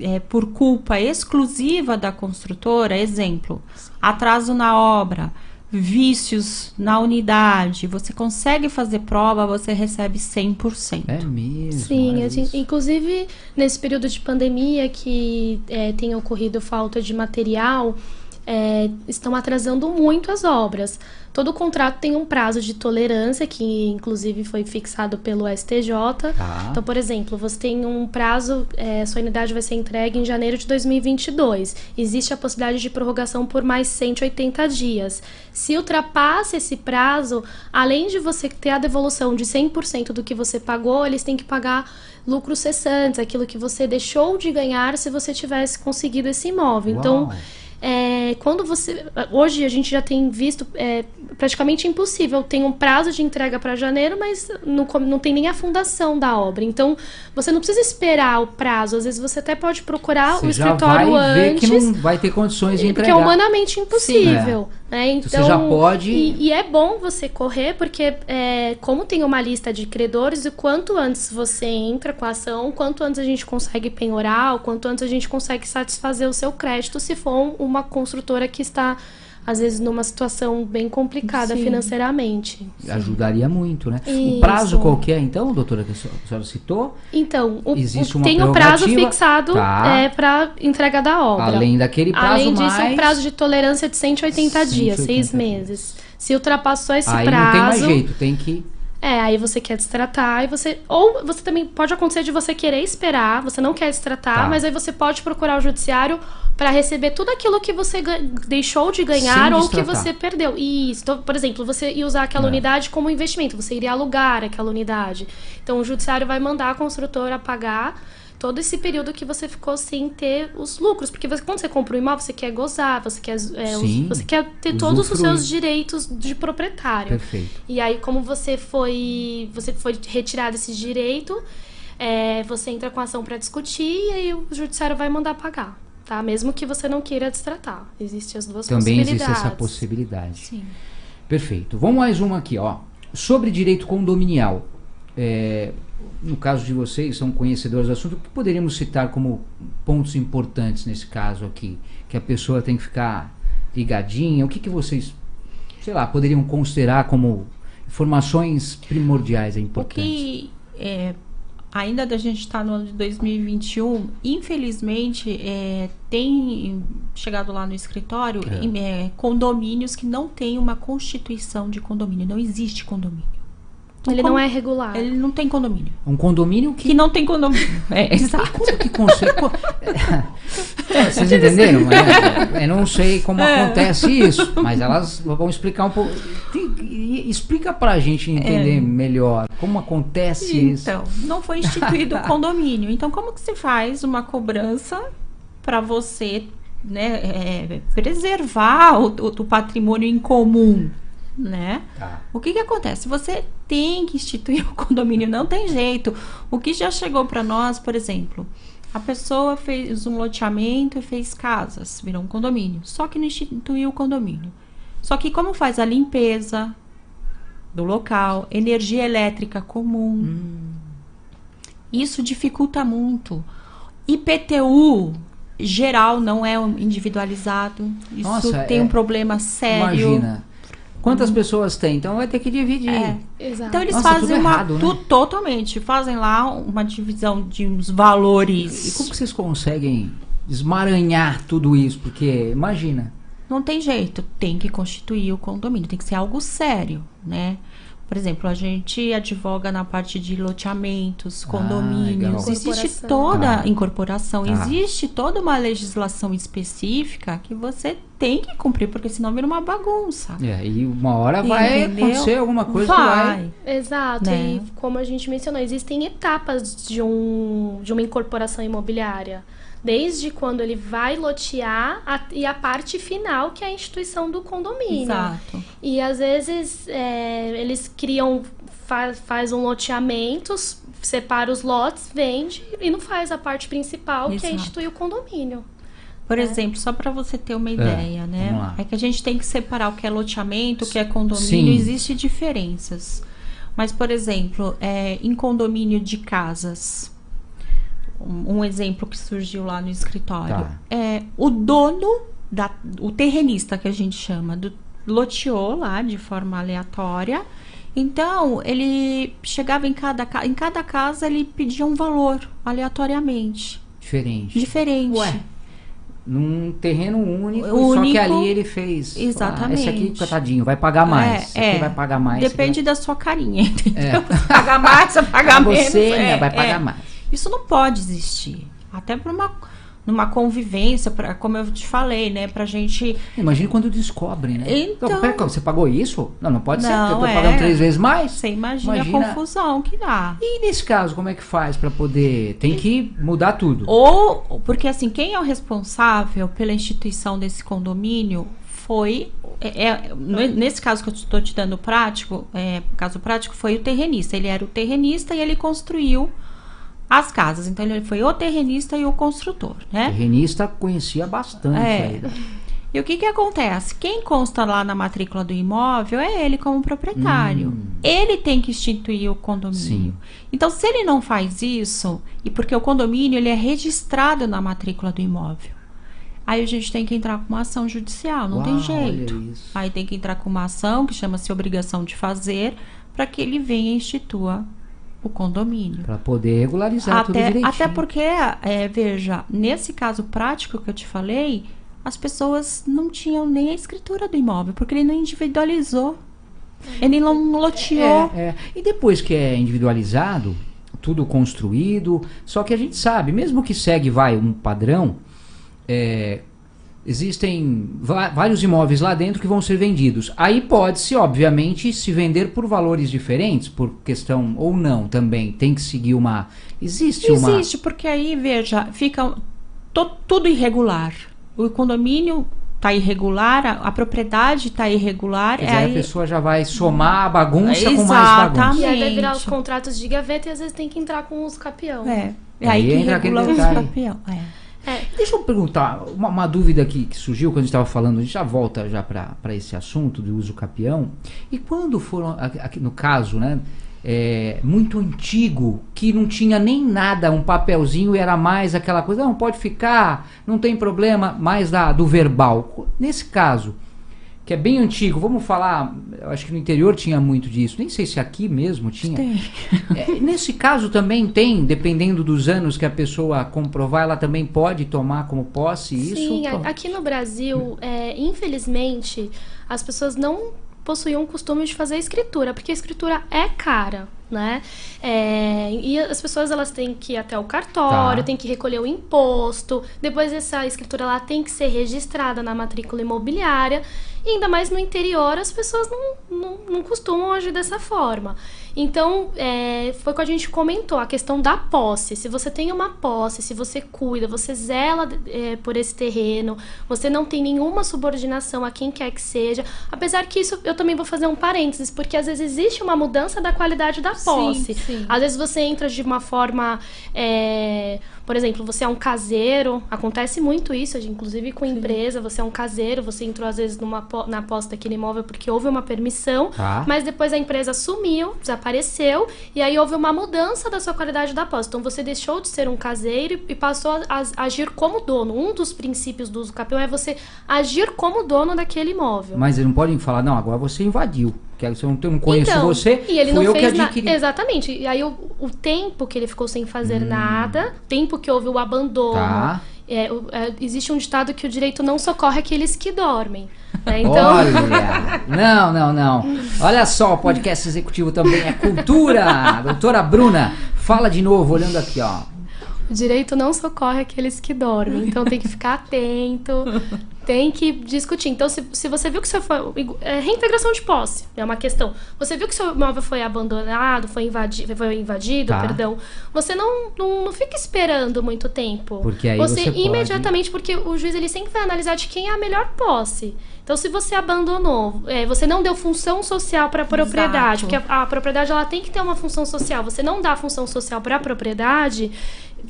é, por culpa exclusiva da construtora, exemplo, atraso na obra, vícios na unidade, você consegue fazer prova, você recebe 100%. É mesmo. Sim, a gente- inclusive nesse período de pandemia que é, tem ocorrido falta de material, é, estão atrasando muito as obras. Todo contrato tem um prazo de tolerância, que inclusive foi fixado pelo STJ. Tá. Então, por exemplo, você tem um prazo, é, sua unidade vai ser entregue em janeiro de 2022. Existe a possibilidade de prorrogação por mais 180 dias. Se ultrapassa esse prazo, além de você ter a devolução de 100% do que você pagou, eles têm que pagar lucros cessantes, aquilo que você deixou de ganhar se você tivesse conseguido esse imóvel. Então, Uau. É, quando você. Hoje a gente já tem visto é, praticamente impossível. Tem um prazo de entrega para janeiro, mas não, não tem nem a fundação da obra. Então, você não precisa esperar o prazo. Às vezes você até pode procurar Você o já escritório vai ver antes. que não vai ter condições de Porque entregar. é humanamente impossível. Então, Você já pode- E, e é bom você correr, porque é, como tem uma lista de credores, o quanto antes você entra com a ação, quanto antes a gente consegue penhorar, o quanto antes a gente consegue satisfazer o seu crédito, se for uma construtora que está, às vezes, numa situação bem complicada Sim. financeiramente. Ajudaria muito, né? O Isso. prazo qual que é, então, doutora, que a senhora- citou? Então, o, Existe o- uma tem o prazo fixado Tá. é, para entrega da obra. Além daquele prazo Além disso, mais... um prazo de tolerância de 180 dias, 180 seis dias. meses. Se ultrapassou esse Aí prazo. não tem mais jeito, tem que... É, aí você quer destratar e você. Ou você também pode acontecer de você querer esperar, você não quer destratar, Tá. mas aí você pode procurar o judiciário para receber tudo aquilo que você deixou de ganhar ou que você perdeu. Isso. Então, por exemplo, você ia usar aquela É. unidade como investimento, você iria alugar aquela unidade. Então o judiciário vai mandar a construtora pagar todo esse período que você ficou sem ter os lucros. Porque você- quando você compra um imóvel, você quer gozar, você quer, é, os- Sim, você quer ter todos os usufruir. seus direitos de proprietário. Perfeito. E aí, como você foi, você foi retirado esse direito, é, você entra com a ação para discutir e aí o judiciário vai mandar pagar, tá? Mesmo que você não queira destratar. Existem as duas Também existe possibilidades. essa possibilidade. Sim. Perfeito. Vamos mais uma aqui, ó. Sobre direito condominial. É, no caso de vocês, são conhecedores do assunto, o que poderíamos citar como pontos importantes nesse caso aqui? Que a pessoa tem que ficar ligadinha? O que, que vocês, sei lá, poderiam considerar como informações primordiais e O importantes? que é, ainda da gente estar no ano de 2021, infelizmente é, tem chegado lá no escritório É. é, condomínios que não têm uma constituição de condomínio, não existe condomínio. Então, Ele como- não é regular. Ele não tem condomínio. Um condomínio que Que não tem condomínio. É, exato. Como que consegue? Co- É, Vocês entenderam? É, eu não sei como acontece isso, mas elas vão explicar um pouco. Tem- explica pra gente entender melhor como acontece isso. Então, não foi instituído o condomínio. Então, como que se faz uma cobrança para você né, é, preservar o, o- o patrimônio em comum, né? Tá. O que que acontece? Você tem que instituir o condomínio, não tem jeito. O que já chegou para nós, por exemplo, a pessoa fez um loteamento e fez casas, virou um condomínio. Só que não instituiu o condomínio. Só que como faz a limpeza do local, energia elétrica comum, isso dificulta muito. IPTU geral não é individualizado. Isso Nossa, tem é- um problema sério. Imagina. Quantas pessoas tem? Então vai ter que dividir. É. Exato. Então eles Nossa, fazem tudo uma errado, né? tu- totalmente, fazem lá uma divisão de uns E valores. como que vocês conseguem desmaranhar tudo isso? Porque, imagina, não tem jeito, tem que constituir o condomínio, tem que ser algo sério, né? Por exemplo, a gente advoga na parte de loteamentos, Ah, condomínios. legal. existe toda Tá. incorporação, Tá. existe toda uma legislação específica que você tem que cumprir, porque senão vira uma bagunça. É, e uma hora vai Entendeu? acontecer alguma coisa que vai. Exato, Né? e como a gente mencionou, existem etapas de, um, de uma incorporação imobiliária. Desde quando ele vai lotear a- e a parte final, que é a instituição do condomínio. Exato. E às vezes é, eles criam, fa faz um loteamento, separa os lotes, vende e não faz a parte principal, que é Exato. instituir o condomínio. Por exemplo, só para você ter uma É, ideia, né? vamos lá. É que a gente tem que separar o que é loteamento, o que é Sim. condomínio, existem diferenças. Mas, por exemplo, é, em condomínio de casas, um, um exemplo que surgiu lá no escritório, Tá. é o dono, da, o terrenista que a gente chama, do, loteou lá de forma aleatória. Então, ele chegava em cada, ca- em cada casa, ele pedia um valor aleatoriamente, Diferente. diferente. Ué, num terreno único, Único. só que ali ele fez. Exatamente. Ah, esse aqui, coitadinho, vai pagar mais. esse aqui é. vai pagar mais. Depende aqui da sua carinha, entendeu? É. Você paga mais, vai... menos. Você é, né, vai pagar é. mais. Isso não pode existir. Até para uma numa convivência, pra, como eu te falei, né, pra gente Imagina quando descobrem, né? Então- pera, você pagou isso? Não, não pode ser, Não, porque eu tô é. pagando três vezes mais. você imagina, Imagina- a confusão que dá. E nesse caso, como é que faz pra poder. Tem que mudar tudo. Ou porque assim, quem é o responsável pela instituição desse condomínio foi é, é, nesse caso que eu estou te dando prático, é, caso prático foi o terrenista. Ele era o terrenista e ele construiu as casas. Então ele foi o terrenista e o construtor, né? Terrenista conhecia bastante É. né? E o que que acontece? Quem consta lá na matrícula do imóvel é ele como proprietário. Hum. Ele tem que instituir o condomínio. Sim. Então, se ele não faz isso, e porque o condomínio ele é registrado na matrícula do imóvel, aí a gente tem que entrar com uma ação judicial, não tem Uau, jeito. olha isso. Aí tem que entrar com uma ação que chama-se obrigação de fazer, para que ele venha e institua o condomínio. Pra poder regularizar tudo Até, direitinho. até porque, é, veja, nesse caso prático que eu te falei, as pessoas não tinham nem a escritura do imóvel, porque ele não individualizou. Ele não loteou. É, é. E depois que é individualizado, tudo construído, só que a gente sabe, mesmo que segue, vai, um padrão, é, existem vários imóveis lá dentro que vão ser vendidos. Aí pode-se, obviamente, se vender por valores diferentes, por questão ou não também. Tem que seguir uma. Existe, uma. Existe, porque aí, veja, fica to- tudo irregular. O condomínio está irregular, a, a propriedade está irregular. Quer é dizer, aí- a pessoa já vai somar a bagunça com mais bagunça. E aí vai virar os contratos de gaveta e às vezes tem que entrar com os capião. É, é Aí aí que entra regula os campeão. É. É, Deixa eu perguntar, uma, uma dúvida aqui que surgiu quando a gente estava falando, a gente já volta já para esse assunto do uso capião. E quando foram, aqui, no caso, né, é, muito antigo, que não tinha nem nada, um papelzinho era mais aquela coisa, não, pode ficar, não tem problema, mais da, do verbal. Nesse caso, que é bem antigo, vamos falar, eu acho que no interior tinha muito disso, nem sei se aqui mesmo tinha. Tem. É, nesse caso também tem, dependendo dos anos que a pessoa comprovar, ela também pode tomar como posse isso? Sim, aqui no Brasil, é, infelizmente, as pessoas não possuíam o costume de fazer escritura, porque a escritura é cara, né? É, e as pessoas elas têm que ir até o cartório, Tá. têm que recolher o imposto, depois essa escritura ela tem que ser registrada na matrícula imobiliária, e ainda mais no interior as pessoas não, não, não costumam agir dessa forma. Então, é, foi o que a gente comentou, a questão da posse. Se você tem uma posse, se você cuida, você zela é, por esse terreno, você não tem nenhuma subordinação a quem quer que seja. Apesar que isso eu também vou fazer um parênteses, porque às vezes existe uma mudança da qualidade da posse. sim. Às vezes você entra de uma forma. é, por exemplo, você é um caseiro, acontece muito isso, inclusive com empresa, você é um caseiro, você entrou às vezes numa, na posse daquele imóvel porque houve uma permissão, Tá. mas depois a empresa sumiu, desapareceu, e aí houve uma mudança da sua qualidade da posse. Então você deixou de ser um caseiro e- e passou a, a agir como dono. Um dos princípios do uso capião é você agir como dono daquele imóvel. Mas eles não podem falar, não, agora você invadiu. Que eu não, conheço Então, você, e ele não eu que fez nada. adquiri. Exatamente. E aí o, o tempo que ele ficou sem fazer nada, tempo que houve o abandono. Tá. é, é, existe um ditado que o direito não socorre aqueles que dormem. né? Então, Olha, não, não, não. Olha só, o podcast executivo também é cultura. Doutora Bruna, fala de novo, olhando aqui, ó. o direito não socorre aqueles que dormem. Então tem que ficar atento, tem que discutir. Então, se, se você viu que seu foi. É, reintegração de posse é uma questão. Você viu que seu imóvel foi abandonado, foi, invadi foi invadido, Tá. perdão. Você não, não, não fica esperando muito tempo. Porque aí você pode- imediatamente, porque o juiz ele sempre vai analisar de quem é a melhor posse. Então, se você abandonou, é, você não deu função social para a propriedade, porque a, a propriedade ela tem que ter uma função social. Você não dá função social para a propriedade,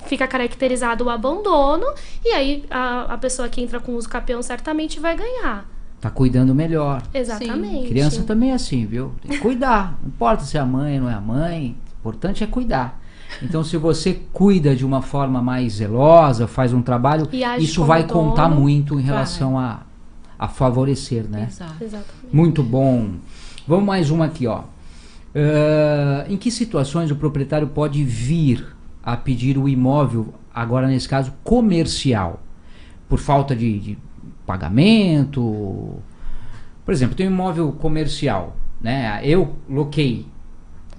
fica caracterizado o abandono, e aí a, a pessoa que entra com uso capião certamente vai ganhar. Tá cuidando melhor. Exatamente. Criança também é assim, viu? Tem que cuidar. Não importa se é a mãe, não é a mãe. O importante é cuidar. Então, se você cuida de uma forma mais zelosa, faz um trabalho, E isso vai dono, contar muito em vai. relação a, a favorecer, né? Exato. Exatamente. Muito bom. Vamos mais uma aqui, ó. Ah, em que situações o proprietário pode vir a pedir o imóvel, agora nesse caso comercial, por falta de, de pagamento? Por exemplo, tem um imóvel comercial, né? Eu loquei.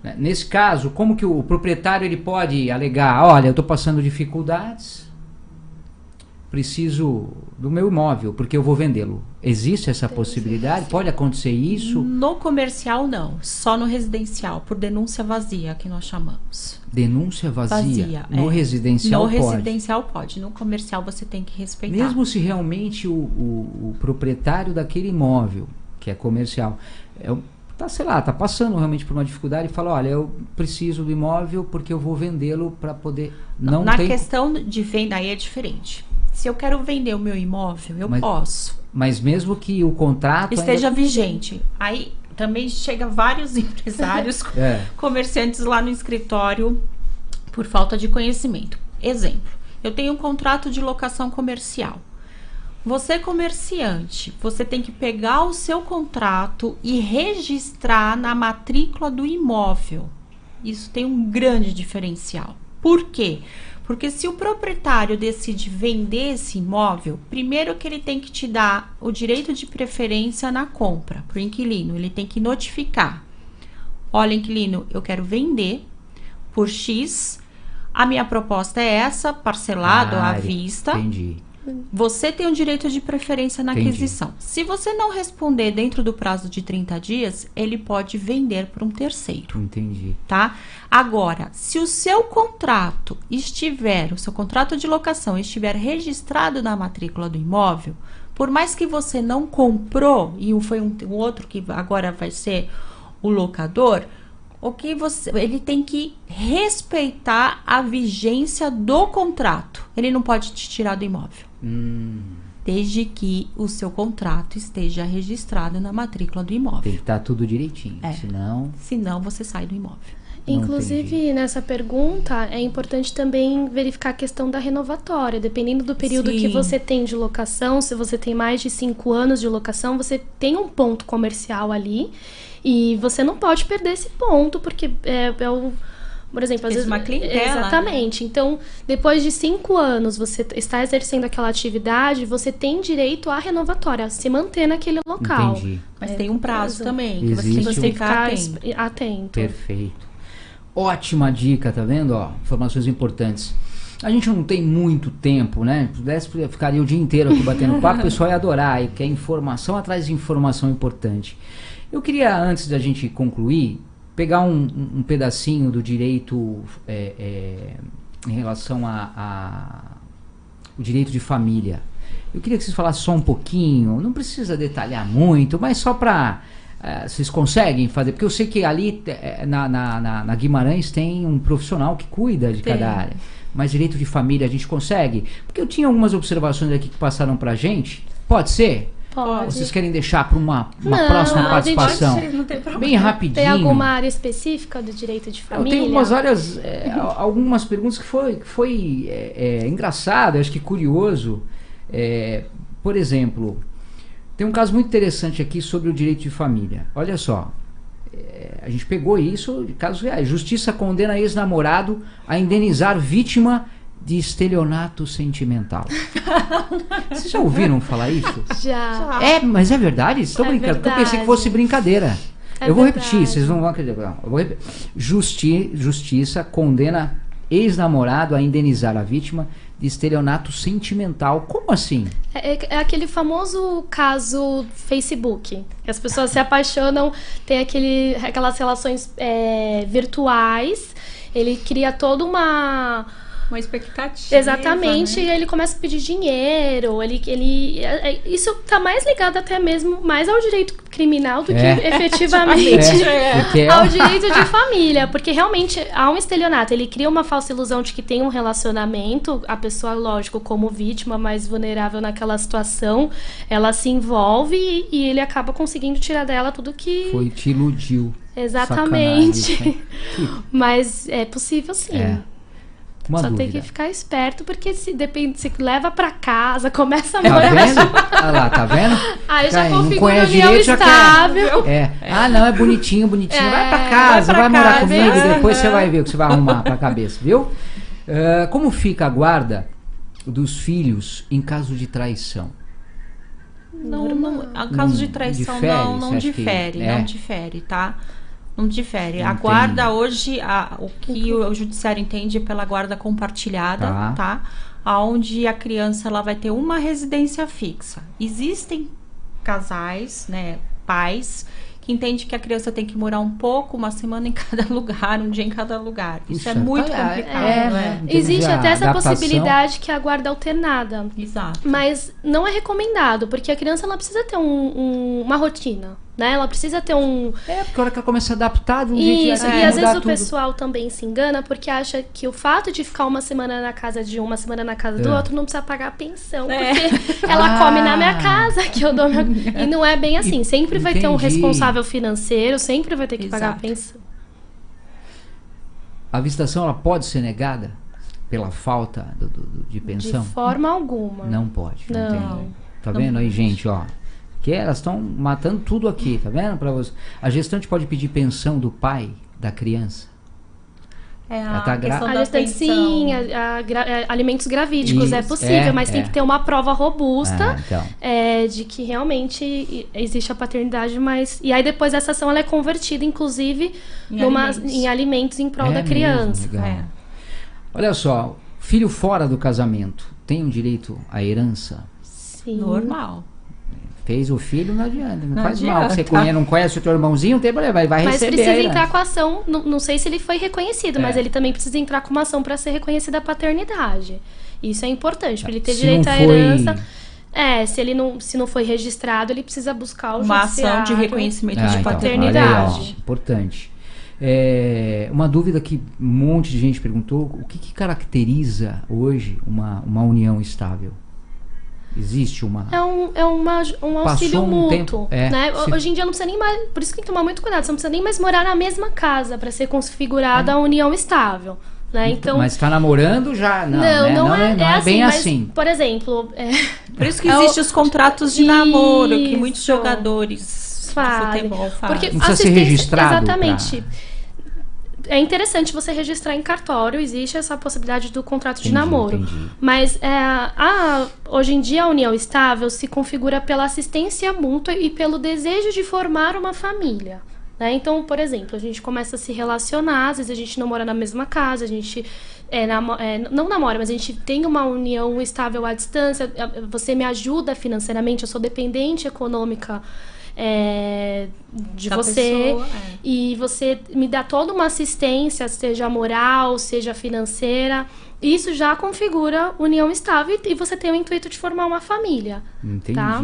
né? Nesse caso, como que o proprietário ele pode alegar? Olha, eu estou passando dificuldades, preciso do meu imóvel porque eu vou vendê-lo. Existe essa possibilidade? Pode acontecer isso? No comercial, não. Só no residencial, por denúncia vazia, que nós chamamos. Denúncia vazia. Vazia, no é. residencial no pode. residencial pode. No comercial você tem que respeitar. Mesmo se realmente o, o- o proprietário daquele imóvel, que é comercial, é, tá, sei lá, tá passando realmente por uma dificuldade e fala, olha, eu preciso do imóvel porque eu vou vendê-lo para poder não Na tem, questão de venda aí é diferente. Se eu quero vender o meu imóvel, eu Mas posso. mas mesmo que o contrato Esteja ainda- vigente. Aí também chega vários empresários, É. comerciantes lá no escritório por falta de conhecimento. Exemplo, eu tenho um contrato de locação comercial. Você comerciante, você tem que pegar o seu contrato e registrar na matrícula do imóvel. Isso tem um grande diferencial. Por quê? Porque se o proprietário decide vender esse imóvel, primeiro que ele tem que te dar o direito de preferência na compra para o inquilino, ele tem que notificar. Olha, inquilino, eu quero vender por X. A minha proposta é essa, parcelado Ah, à vista. Entendi. Você tem o direito de preferência na Entendi. aquisição. Se você não responder dentro do prazo de 30 dias, ele pode vender para um terceiro, Entendi. tá? Agora, se o seu contrato estiver, o seu contrato de locação estiver registrado na matrícula do imóvel, por mais que você não comprou e foi um, o outro que agora vai ser o locador, o que você, ele tem que respeitar a vigência do contrato. Ele não pode te tirar do imóvel Hum, desde que o seu contrato esteja registrado na matrícula do imóvel. tem que estar tudo direitinho, É. senão Senão você sai do imóvel. Inclusive, nessa pergunta, é importante também verificar a questão da renovatória. Dependendo do período que Sim. você tem de locação, se você tem mais de cinco anos de locação, você tem um ponto comercial ali. E você não pode perder esse ponto, porque é, é o. Por exemplo, às vezes. uma clientela, né? Exatamente. Então, depois de cinco anos, você está exercendo aquela atividade, você tem direito à renovatória, a se manter naquele local. entendi. Mas É, tem um prazo também, que você Existe tem Você que tem que ficar atento. atento. Perfeito. Ótima dica, tá vendo? Ó, informações importantes. A gente não tem muito tempo, né? Se pudesse, ficaria o dia inteiro aqui batendo papo, o pessoal ia adorar, e quer informação atrás de informação importante. Eu queria, antes da gente concluir, pegar um, um- pedacinho do direito é, é, em relação a, a o direito de família. Eu queria que vocês falassem só um pouquinho, não precisa detalhar muito, mas só para vocês conseguem fazer, porque eu sei que ali eh, na, na, na- na Guimarães tem um profissional que cuida de Tem. cada área. Mas direito de família a gente consegue? Porque eu tinha algumas observações aqui que passaram pra gente. Pode ser? Pode. Vocês querem deixar para uma, uma Não, próxima a gente- participação? Não tem problema. Bem rapidinho. Tem alguma área específica do direito de Eu família? tenho umas áreas, é, al- algumas perguntas que foi, que foi é, é, engraçado, acho que curioso. É, por exemplo, tem um caso muito interessante aqui sobre o direito de família. Olha só, é, a gente pegou isso de casos reais. Justiça condena ex-namorado a indenizar vítima de estelionato sentimental. Vocês já ouviram falar isso? Já. É, mas é verdade? Estou É brincando, porque eu pensei que verdade. fosse brincadeira. É eu vou verdade. repetir, vocês não vão acreditar. não. Justi- justiça condena ex-namorado a indenizar a vítima de estelionato sentimental. Como assim? É, é- é aquele famoso caso Facebook. Que as pessoas se apaixonam, tem aquele, aquelas relações é, virtuais. Ele cria toda uma. Uma expectativa. Exatamente, né? e ele começa a pedir dinheiro. Ele, ele, é- é- isso tá mais ligado até mesmo mais ao direito criminal do É. que efetivamente É, porque é- ao direito de família. Porque realmente há um estelionato. Ele cria uma falsa ilusão de que tem um relacionamento. A pessoa, lógico, como vítima mais vulnerável naquela situação, ela se envolve e, e ele acaba conseguindo tirar dela tudo que. Foi, te iludiu. Exatamente. Mas é possível sim. É. Uma Só dúvida. tem que ficar esperto, porque se depende, se leva pra casa, começa a Tá morar. vendo? Olha lá, tá vendo? Aí já Cara, não configura conhece união direito, já quer. estável. É. Ah, não, é bonitinho, bonitinho. É, vai pra casa, vai, vai pra morar casa, comigo, é. depois você vai ver o que você vai arrumar pra cabeça, viu? Ah, como fica a guarda dos filhos em caso de traição? Não, não, a caso de Não traição difere, não, não que difere, é? não difere, tá? Não difere. A Entendi. guarda hoje, a- o que o, o judiciário entende pela guarda compartilhada, Tá. tá? Aonde a criança ela vai ter uma residência fixa. Existem casais, né, pais que entendem que a criança tem que morar um pouco, uma semana em cada lugar, um dia em cada lugar. Isso Puxa, é muito tá- complicado, é, né? termos Existe até essa adaptação. possibilidade que é a guarda alternada. Exato. Mas não é recomendado, porque a criança ela precisa ter um- um- uma rotina, né? Ela precisa ter um. É, porque a hora que ela começa a adaptar de um jeito Isso, ela tem e às vezes o tudo. pessoal também se engana porque acha que o fato de ficar uma semana na casa de um, uma semana na casa do É. outro, não precisa pagar pensão. É. Porque ela Ah. come na minha casa, que eu dou. minha- E não é bem assim. Sempre vai ter um Entendi. responsável financeiro, sempre vai ter que pagar Exato. pensão. A visitação ela pode ser negada pela falta do- do- do- de pensão? De forma alguma. Não pode. Não. Entendi. Tá Não vendo aí, pode. gente, ó? Que elas estão matando tudo aqui, tá vendo? Para você. A gestante pode pedir pensão do pai da criança. É Ela a tá gra- A da gestante, pensão. sim, a- a gra- é, alimentos gravídicos é Isso, possível, é, mas tem é. que ter uma prova robusta Ah, então. é, de que realmente existe a paternidade, mas. E aí depois essa ação ela é convertida, inclusive, Em numa- alimentos. em alimentos em prol É da mesmo, criança. É. Olha só, filho fora do casamento tem o direito à herança? Sim. Normal. Fez o filho, não adianta. Não, Não faz mal. adianta. Você conhece, não conhece o teu irmãozinho, não tem problema, vai, vai Mas receber. a precisa herança. entrar com a ação. Não, não sei se ele foi reconhecido, mas É. ele também precisa entrar com uma ação para ser reconhecida a paternidade. Isso é importante, para ele ter Se direito à foi- herança. É, se ele não, se não foi registrado, ele precisa buscar o Uma ação de reconhecimento Ah, de então, paternidade. olha aí, ó, importante. É, uma dúvida que um monte de gente perguntou: o que, que caracteriza hoje uma, uma união estável? Existe uma. É um, é uma, um auxílio um mútuo. tempo, é, né? se- Hoje em dia não precisa nem mais. Por isso que tem que tomar muito cuidado. Você não precisa nem mais morar na mesma casa para ser configurada a união estável. Né? Então. Mas está namorando já? Não, não, né? não, é, não é assim, bem mas, assim. Por exemplo, é, Por isso que É o- existem os contratos de namoro que Isso. muitos jogadores futebol fazem. Porque Não precisa ser registrado Exatamente. É interessante você registrar em cartório, existe essa possibilidade do contrato de Entendi, namoro. entendi. Mas é, a, hoje em dia a união estável se configura pela assistência mútua e pelo desejo de formar uma família. né? Então, por exemplo, a gente começa a se relacionar, às vezes a gente não mora na mesma casa, a gente é, namo- é, não namora, mas a gente tem uma união estável à distância, é, você me ajuda financeiramente, eu sou dependente econômica é, de Da você. pessoa, é. E você me dá toda uma assistência, seja moral, seja financeira. Isso já configura união estável e você tem o intuito de formar uma família. Entendi. Tá.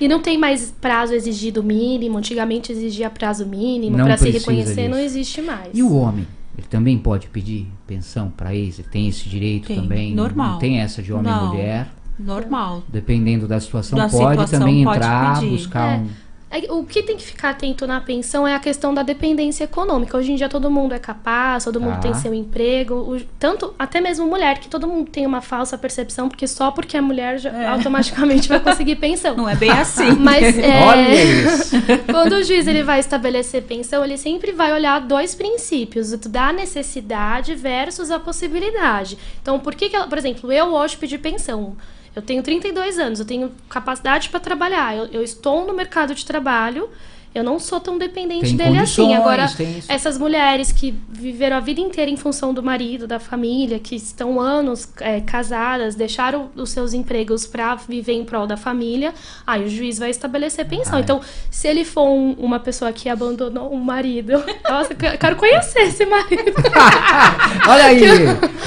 E não tem mais prazo exigido mínimo. Antigamente exigia prazo mínimo Não para se reconhecer, não disso. existe mais. E o homem? Ele também pode pedir pensão para ex? Ele tem esse direito Tem, também? normal. Não tem essa de homem Não. e mulher? Normal. Dependendo da situação, Da pode situação, também pode entrar, pedir. buscar É. um. É, O que tem que ficar atento na pensão é a questão da dependência econômica. Hoje em dia todo mundo é capaz, todo mundo Tá. tem seu emprego, o- tanto até mesmo mulher, que todo mundo tem uma falsa percepção, porque só porque é mulher já automaticamente vai conseguir pensão. Não é bem assim. Mas é, Olha isso. quando o juiz ele vai estabelecer pensão, ele sempre vai olhar dois princípios, o da necessidade versus a possibilidade. Então, por que, que ela, por exemplo, eu hoje pedi pensão. Eu tenho 32 anos, eu tenho capacidade para trabalhar, eu, eu estou no mercado de trabalho, eu não sou tão dependente Tem dele assim. Agora, essas mulheres que viveram a vida inteira em função do marido, da família, que estão anos é, casadas, deixaram os seus empregos para viver em prol da família, aí o juiz vai estabelecer pensão. Ah, é. Então, se ele for um- uma pessoa que abandonou um marido, nossa, eu quero conhecer esse marido. Olha aí,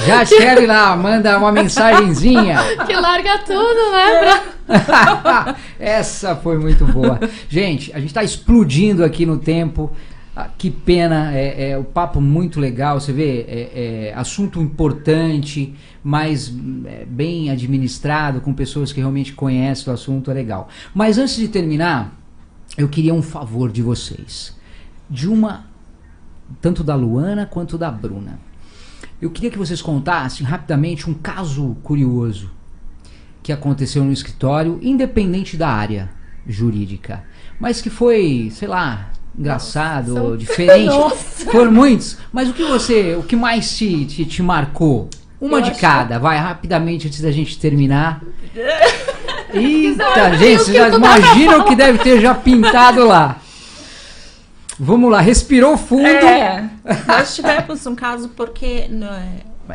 já escreve lá, manda uma mensagenzinha. que larga tudo, né? pra- Essa foi muito boa. Gente, a gente está explodindo aqui no tempo. Ah, que pena, é, é o papo muito legal. Você vê, é, é assunto importante, mas hum, é, bem administrado, com pessoas que realmente conhecem o assunto, é legal. Mas antes de terminar, eu queria um favor de vocês. De uma, tanto da Luana quanto da Bruna. Eu queria que vocês contassem rapidamente um caso curioso que aconteceu no escritório, independente da área jurídica, mas que foi, sei lá, engraçado, São- diferente. Nossa. Foram muitos, mas o que você, o que mais te, te, te marcou? Uma Eu de cada, vai rapidamente antes da gente terminar. Eita, gente, o vocês que imaginam o que deve ter já pintado lá. Vamos lá, respirou fundo. É, nós tivemos um caso porque.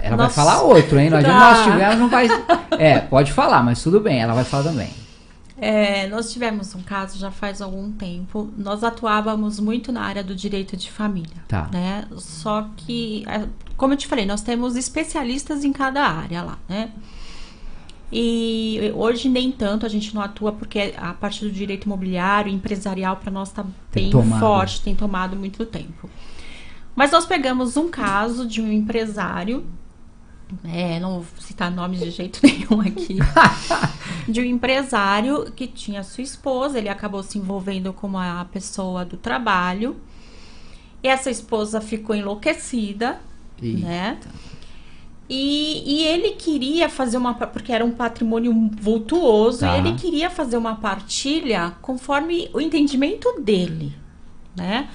Ela vai nós- falar outro, hein? Nós, Tá. nós tivemos, não vai. É, pode falar, mas tudo bem, ela vai falar também. É, nós tivemos um caso já faz algum tempo. Nós atuávamos muito na área do direito de família. Tá. Né? Só que, é, como eu te falei, nós temos especialistas em cada área lá, né? E hoje nem tanto a gente não atua porque a parte do direito imobiliário, empresarial, para nós está bem tomado. forte, tem tomado muito tempo. Mas nós pegamos um caso de um empresário, é, não vou citar nomes de jeito nenhum aqui, de um empresário que tinha sua esposa, ele acabou se envolvendo com uma pessoa do trabalho. E essa esposa ficou enlouquecida, Eita. né? E, e ele queria fazer uma. Porque era um patrimônio vultuoso, Tá. e ele queria fazer uma partilha conforme o entendimento dele, né?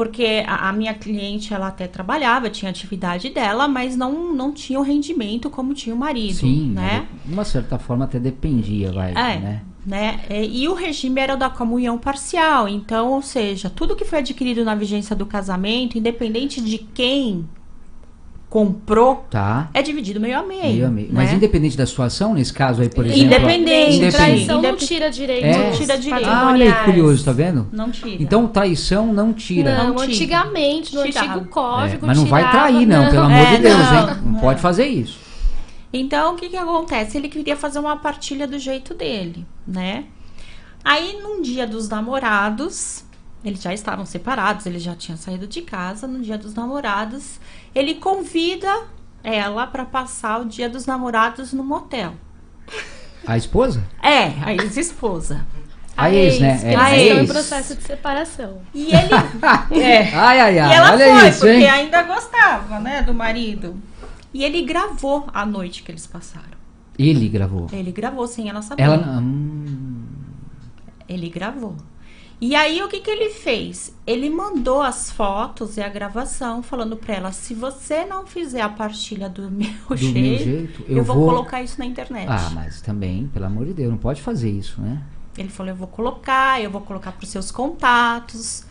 Porque a, a minha cliente, ela até trabalhava, tinha atividade dela, mas não, não tinha o rendimento como tinha o marido, Sim, né? de uma certa forma até dependia, vai, É, né? né? É, E o regime era o da comunhão parcial. Então, ou seja, tudo que foi adquirido na vigência do casamento, independente de quem comprou, Tá. é dividido meio a meio. Meio a meio. Mas né? independente da situação, nesse caso aí, por exemplo. Independente, independente. Traição não tira direito. É. Não tira direito. Ah, olha aí, curioso, tá vendo? Não tira. Então, traição não tira. Não, Não tira. antigamente, no Tirava. antigo É, código. mas não vai tirava, trair, não, pelo amor É, de Deus, não, hein? Não é. pode fazer isso. Então, o que que acontece? Ele queria fazer uma partilha do jeito dele, né? Aí, num dia dos namorados, eles já estavam separados, ele já tinha saído de casa. No dia dos namorados, ele convida ela para passar o dia dos namorados no motel. A esposa? É, a ex-esposa. A ex, né? É, É, a a ex. ex. em processo de separação. E ele. é. Ai, ai, E ai, ela olha foi, isso, porque hein? ainda gostava, né, do marido. E ele gravou a noite que eles passaram. Ele gravou. Ele gravou sem ela saber. Ela. Hum, Ele gravou. E aí o que que ele fez? Ele mandou as fotos e a gravação falando pra ela: se você não fizer a partilha do meu do jeito, meu jeito, eu, eu, vou, colocar isso na internet. Ah, mas também, pelo amor de Deus, não pode fazer isso, né? Ele falou: eu vou colocar, eu vou colocar pros seus contatos.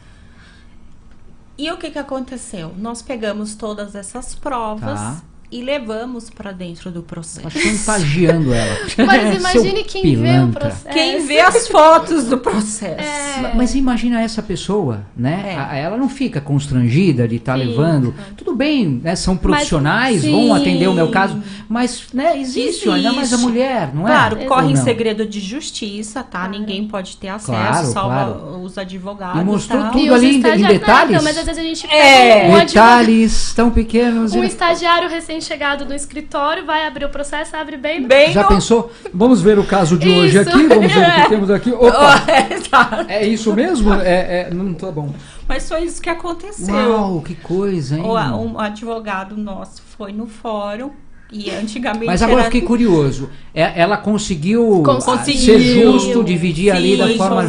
E o que que aconteceu? Nós pegamos todas essas provas Tá. E levamos pra dentro do Tá processo. chantageando ela. Mas imagine quem vê o pilantra. processo. Quem vê as fotos do processo? É. Mas imagina essa pessoa, né? É. A- Ela não fica constrangida de estar Fica. levando. Tudo bem, né? São profissionais, sim. vão atender o meu caso. Mas, né, existe, Existe. ainda mais a mulher, não é? Claro, corre em segredo de justiça, tá? Ninguém pode ter acesso, Claro, só claro. os advogados. E mostrou tal. tudo E ali em- detalhes? Não, mas às vezes a gente É. um, advogado, Detalhes tão pequenos. um e- estagiário recém recém-chegado no escritório, vai abrir o processo, abre bem. Bem Já no- pensou? Vamos ver o caso de hoje Isso. aqui. Vamos ver o que É. temos aqui. Opa! É, tá. É isso mesmo? É, é, não tá bom. Mas foi isso que aconteceu. Uau, que coisa, hein? O, um advogado nosso foi no fórum e antigamente Mas agora eu era- fiquei curioso. É- Ela conseguiu, Cons- Conseguiu. ser justo, dividir ali da Sim, forma.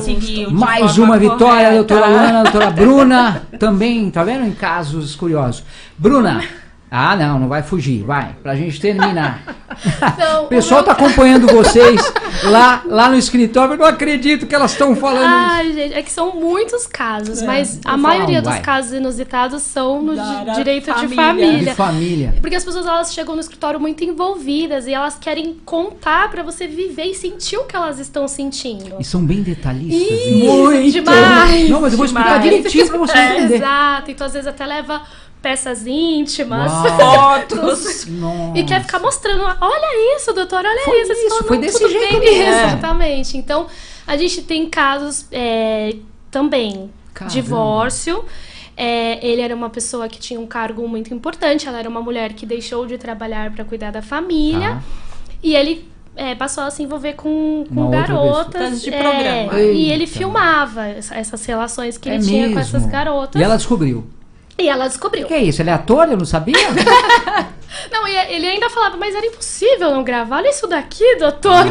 Mais forma uma vitória, correta. doutora Luana, doutora Bruna. Também, tá vendo? Em casos curiosos. Bruna. Ah, não, não vai fugir. Vai, pra gente terminar. Então, o pessoal o tá meu- acompanhando vocês lá, lá no escritório. Eu não acredito que elas estão falando isso. Ai, gente, é que são muitos casos, mas a maioria um, dos vai. casos inusitados são no Da di- área direito de família. família. De família. Porque as pessoas elas chegam no escritório muito envolvidas e elas querem contar pra você viver e sentir o que elas estão sentindo. E são bem detalhistas. Isso, hein? Muito. demais. Não, mas eu vou explicar Demais. direitinho pra você É, entender. Exato, então às vezes até leva peças íntimas. Uau. fotos. Nossa. E quer ficar mostrando, olha isso, doutor, olha Foi isso. Isso, foi "Não, desse jeito bem." mesmo. É. Exatamente. Então, a gente tem casos é, também. Caramba. Divórcio. É, ele era uma pessoa que tinha um cargo muito importante. Ela era uma mulher que deixou de trabalhar para cuidar da família. Tá. E ele é, passou a se envolver com, com Uma garotas. De é, programa. e ele filmava essa- essas relações que É ele tinha mesmo. com essas garotas. E ela descobriu. E ela O descobriu. que é isso? Ele é ator? Eu não sabia? Não, e ele ainda falava, mas era impossível não gravar. Olha isso daqui, doutora.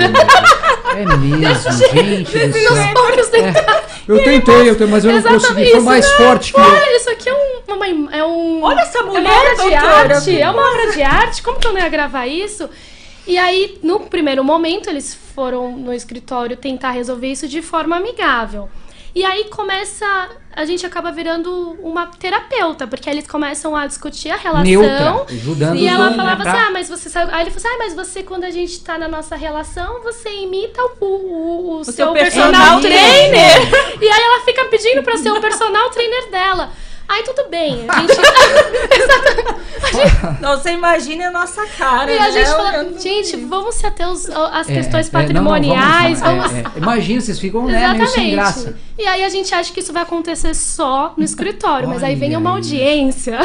É mesmo, gente Meus próprios detalhes. É, eu tentei, eu tentei, mas eu não consegui. Foi mais não- forte que eu. Olha, isso aqui é um, uma, é um. Olha essa é uma mulher, obra de doutora. arte. É uma obra de arte. Como que eu não ia gravar isso? E aí, no primeiro momento, eles foram no escritório tentar resolver isso de forma amigável. E aí começa. A gente acaba virando uma terapeuta, porque eles começam a discutir a relação. Neutra, ajudando E ela falava né, assim: pra- ah, mas você sabe. Aí ele falou assim: ah, mas você, quando a gente tá na nossa relação, você imita o, o, o seu, seu personal personal trainer. E aí ela fica pedindo pra ser o personal trainer dela. Aí tudo bem, a gente. Não, você imagina a nossa cara. e a né? gente fala, gente, vamos se ater os- as É, questões é, não, não, patrimoniais, vamos- vamos. é, é, Imagina, vocês ficam né, meio sem graça. E aí a gente acha que isso vai acontecer só no escritório, mas aí vem uma aí. audiência.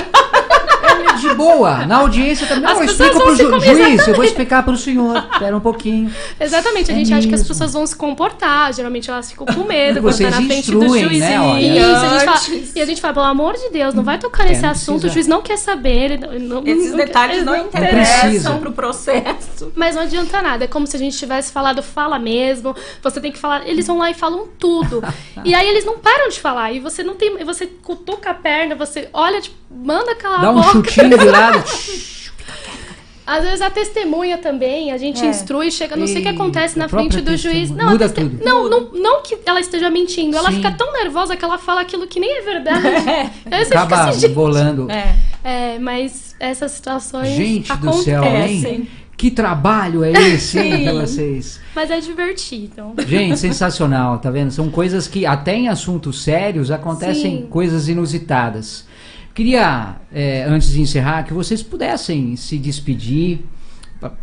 É de boa, na audiência também. As Não, eu explico pro ju juiz, eu vou Exatamente. explicar pro senhor. Espera um pouquinho. Exatamente, a É gente acha que as pessoas vão se comportar, geralmente elas ficam com medo E quando tá na frente do juiz. né. Isso, a gente fala- e a gente fala, pelo amor de Deus, não vai tocar É, nesse não assunto, precisa. o juiz não quer saber. ele não- não- Esses não- detalhes não precisa. interessam pro processo. Mas não adianta nada, é como se a gente tivesse falado, fala mesmo, você tem que falar, eles vão lá e falam tudo. e aí eles não param de falar, e você não tem, você cutuca a perna, você olha, tipo, manda calar Dá a um boca. Chutinho de lado. Às vezes a testemunha também, a gente É. instrui, chega, não sei o que acontece na frente do juiz. Não, Muda teste- tudo. Não, não, não que ela esteja mentindo, ela Sim. fica tão nervosa que ela fala aquilo que nem é verdade. Aí você Acaba fica assim, bolando. É. É, mas essas situações Gente do acontecem. céu, hein? Que trabalho é esse, pra vocês? Mas é divertido. Gente, sensacional, tá vendo? São coisas que até em assuntos sérios acontecem Sim. coisas inusitadas. Queria, é, antes de encerrar, que vocês pudessem se despedir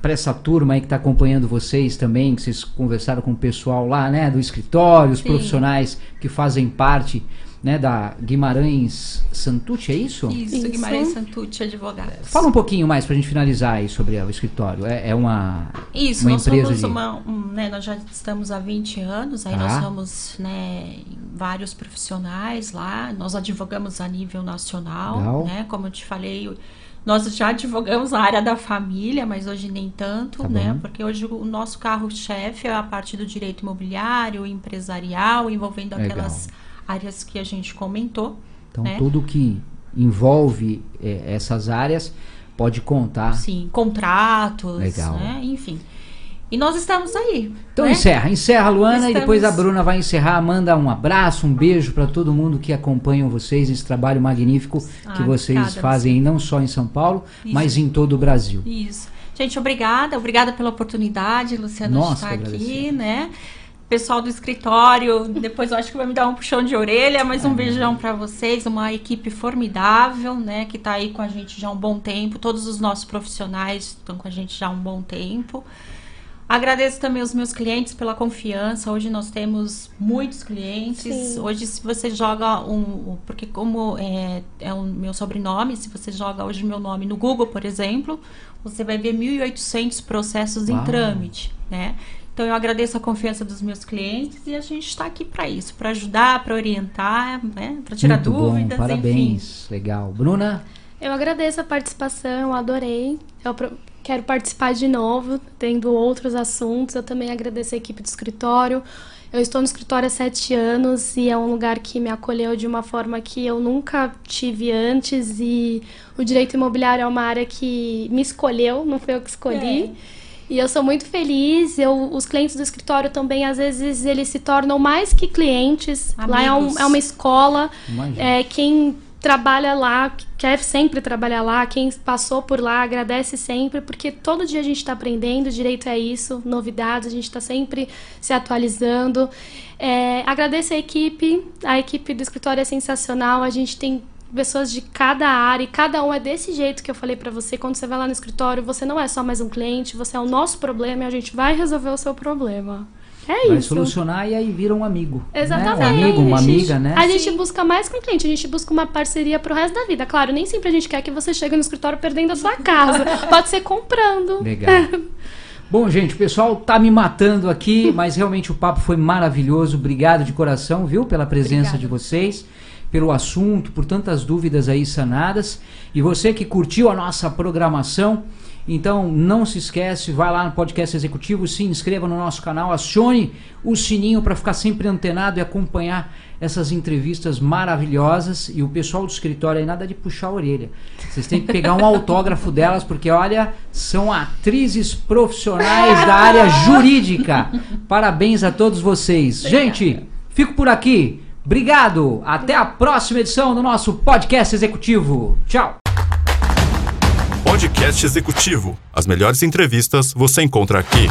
para essa turma aí que está acompanhando vocês também, que vocês conversaram com o pessoal lá, né, do escritório, os Sim. profissionais que fazem parte, né, da Guimarães Santucci, é isso? Isso, Isso. Guimarães Santucci, advogado. Fala um pouquinho mais para a gente finalizar aí sobre o escritório. É, é uma Isso, uma nós empresa somos de- uma, um, né, nós já estamos há 20 anos, aí Tá. nós somos, né, vários profissionais lá, nós advogamos a nível nacional, Legal. né, como eu te falei, nós já advogamos na área da família, mas hoje nem tanto, Tá né, bom. porque hoje o nosso carro-chefe é a parte do direito imobiliário, empresarial, envolvendo Legal. aquelas áreas que a gente comentou, Então, né? tudo que envolve eh, essas áreas pode contar. Sim, contratos, Legal. né, enfim. E nós estamos aí. Então né? encerra, encerra Luana e Estamos- depois a Bruna vai encerrar, manda um abraço, um beijo para todo mundo que acompanham vocês nesse trabalho magnífico que Ah, vocês obrigada, fazem não só em São Paulo, Isso. mas em todo o Brasil. Isso. Gente, obrigada. Obrigada pela oportunidade, Luciana, Nossa, de estar aqui, né? Pessoal do escritório, depois eu acho que vai me dar um puxão de orelha, mas um beijão para vocês, uma equipe formidável, né, que tá aí com a gente já há um bom tempo. Todos os nossos profissionais estão com a gente já há um bom tempo. Agradeço também os meus clientes pela confiança. Hoje nós temos muitos clientes. Sim. Hoje, se você joga um. Porque, como é, é o meu sobrenome, se você joga hoje meu nome no Google, por exemplo, você vai ver 1.800 processos Uau. em trâmite, né? Então, eu agradeço a confiança dos meus clientes e a gente está aqui para isso, para ajudar, para orientar, né? para tirar Muito dúvidas, bom, enfim. parabéns. Legal. Bruna? Eu agradeço a participação, adorei. Eu quero participar de novo, tendo outros assuntos. Eu também agradeço a equipe do escritório. Eu estou no escritório há sete anos e é um lugar que me acolheu de uma forma que eu nunca tive antes. E o direito imobiliário é uma área que me escolheu, não foi eu que escolhi. É. E eu sou muito feliz. Eu, os clientes do escritório também, às vezes, eles se tornam mais que clientes. Lá é, um- Amigos. é uma escola. É, quem trabalha lá, quer sempre trabalhar lá, quem passou por lá, agradece sempre, porque todo dia a gente está aprendendo, direito é isso, novidades, a gente está sempre se atualizando. É, agradeço a equipe, a equipe do escritório é sensacional, a gente tem pessoas de cada área e cada um é desse jeito que eu falei pra você. Quando você vai lá no escritório, você não é só mais um cliente, você é o nosso problema e a gente vai resolver o seu problema. É Vai isso. solucionar e aí vira um amigo. Exatamente. Né? Um amigo, uma amiga, né? A gente busca mais com o cliente, a gente busca uma parceria pro resto da vida. Claro, nem sempre a gente quer que você chegue no escritório perdendo a sua casa. Pode ser comprando. Legal. Bom, gente, o pessoal tá me matando aqui, mas realmente o papo foi maravilhoso. Obrigado de coração, viu, pela presença Obrigada. de vocês, pelo assunto, por tantas dúvidas aí sanadas. E você que curtiu a nossa programação, então não se esquece, vai lá no podcast executivo, se inscreva no nosso canal, acione o sininho para ficar sempre antenado e acompanhar essas entrevistas maravilhosas. E o pessoal do escritório aí, nada de puxar a orelha. Vocês têm que pegar um autógrafo delas, porque olha, são atrizes profissionais da área jurídica. Parabéns a todos vocês. Gente, fico por aqui. Obrigado. Até a próxima edição do nosso podcast executivo. Tchau. Podcast Executivo. As melhores entrevistas você encontra aqui.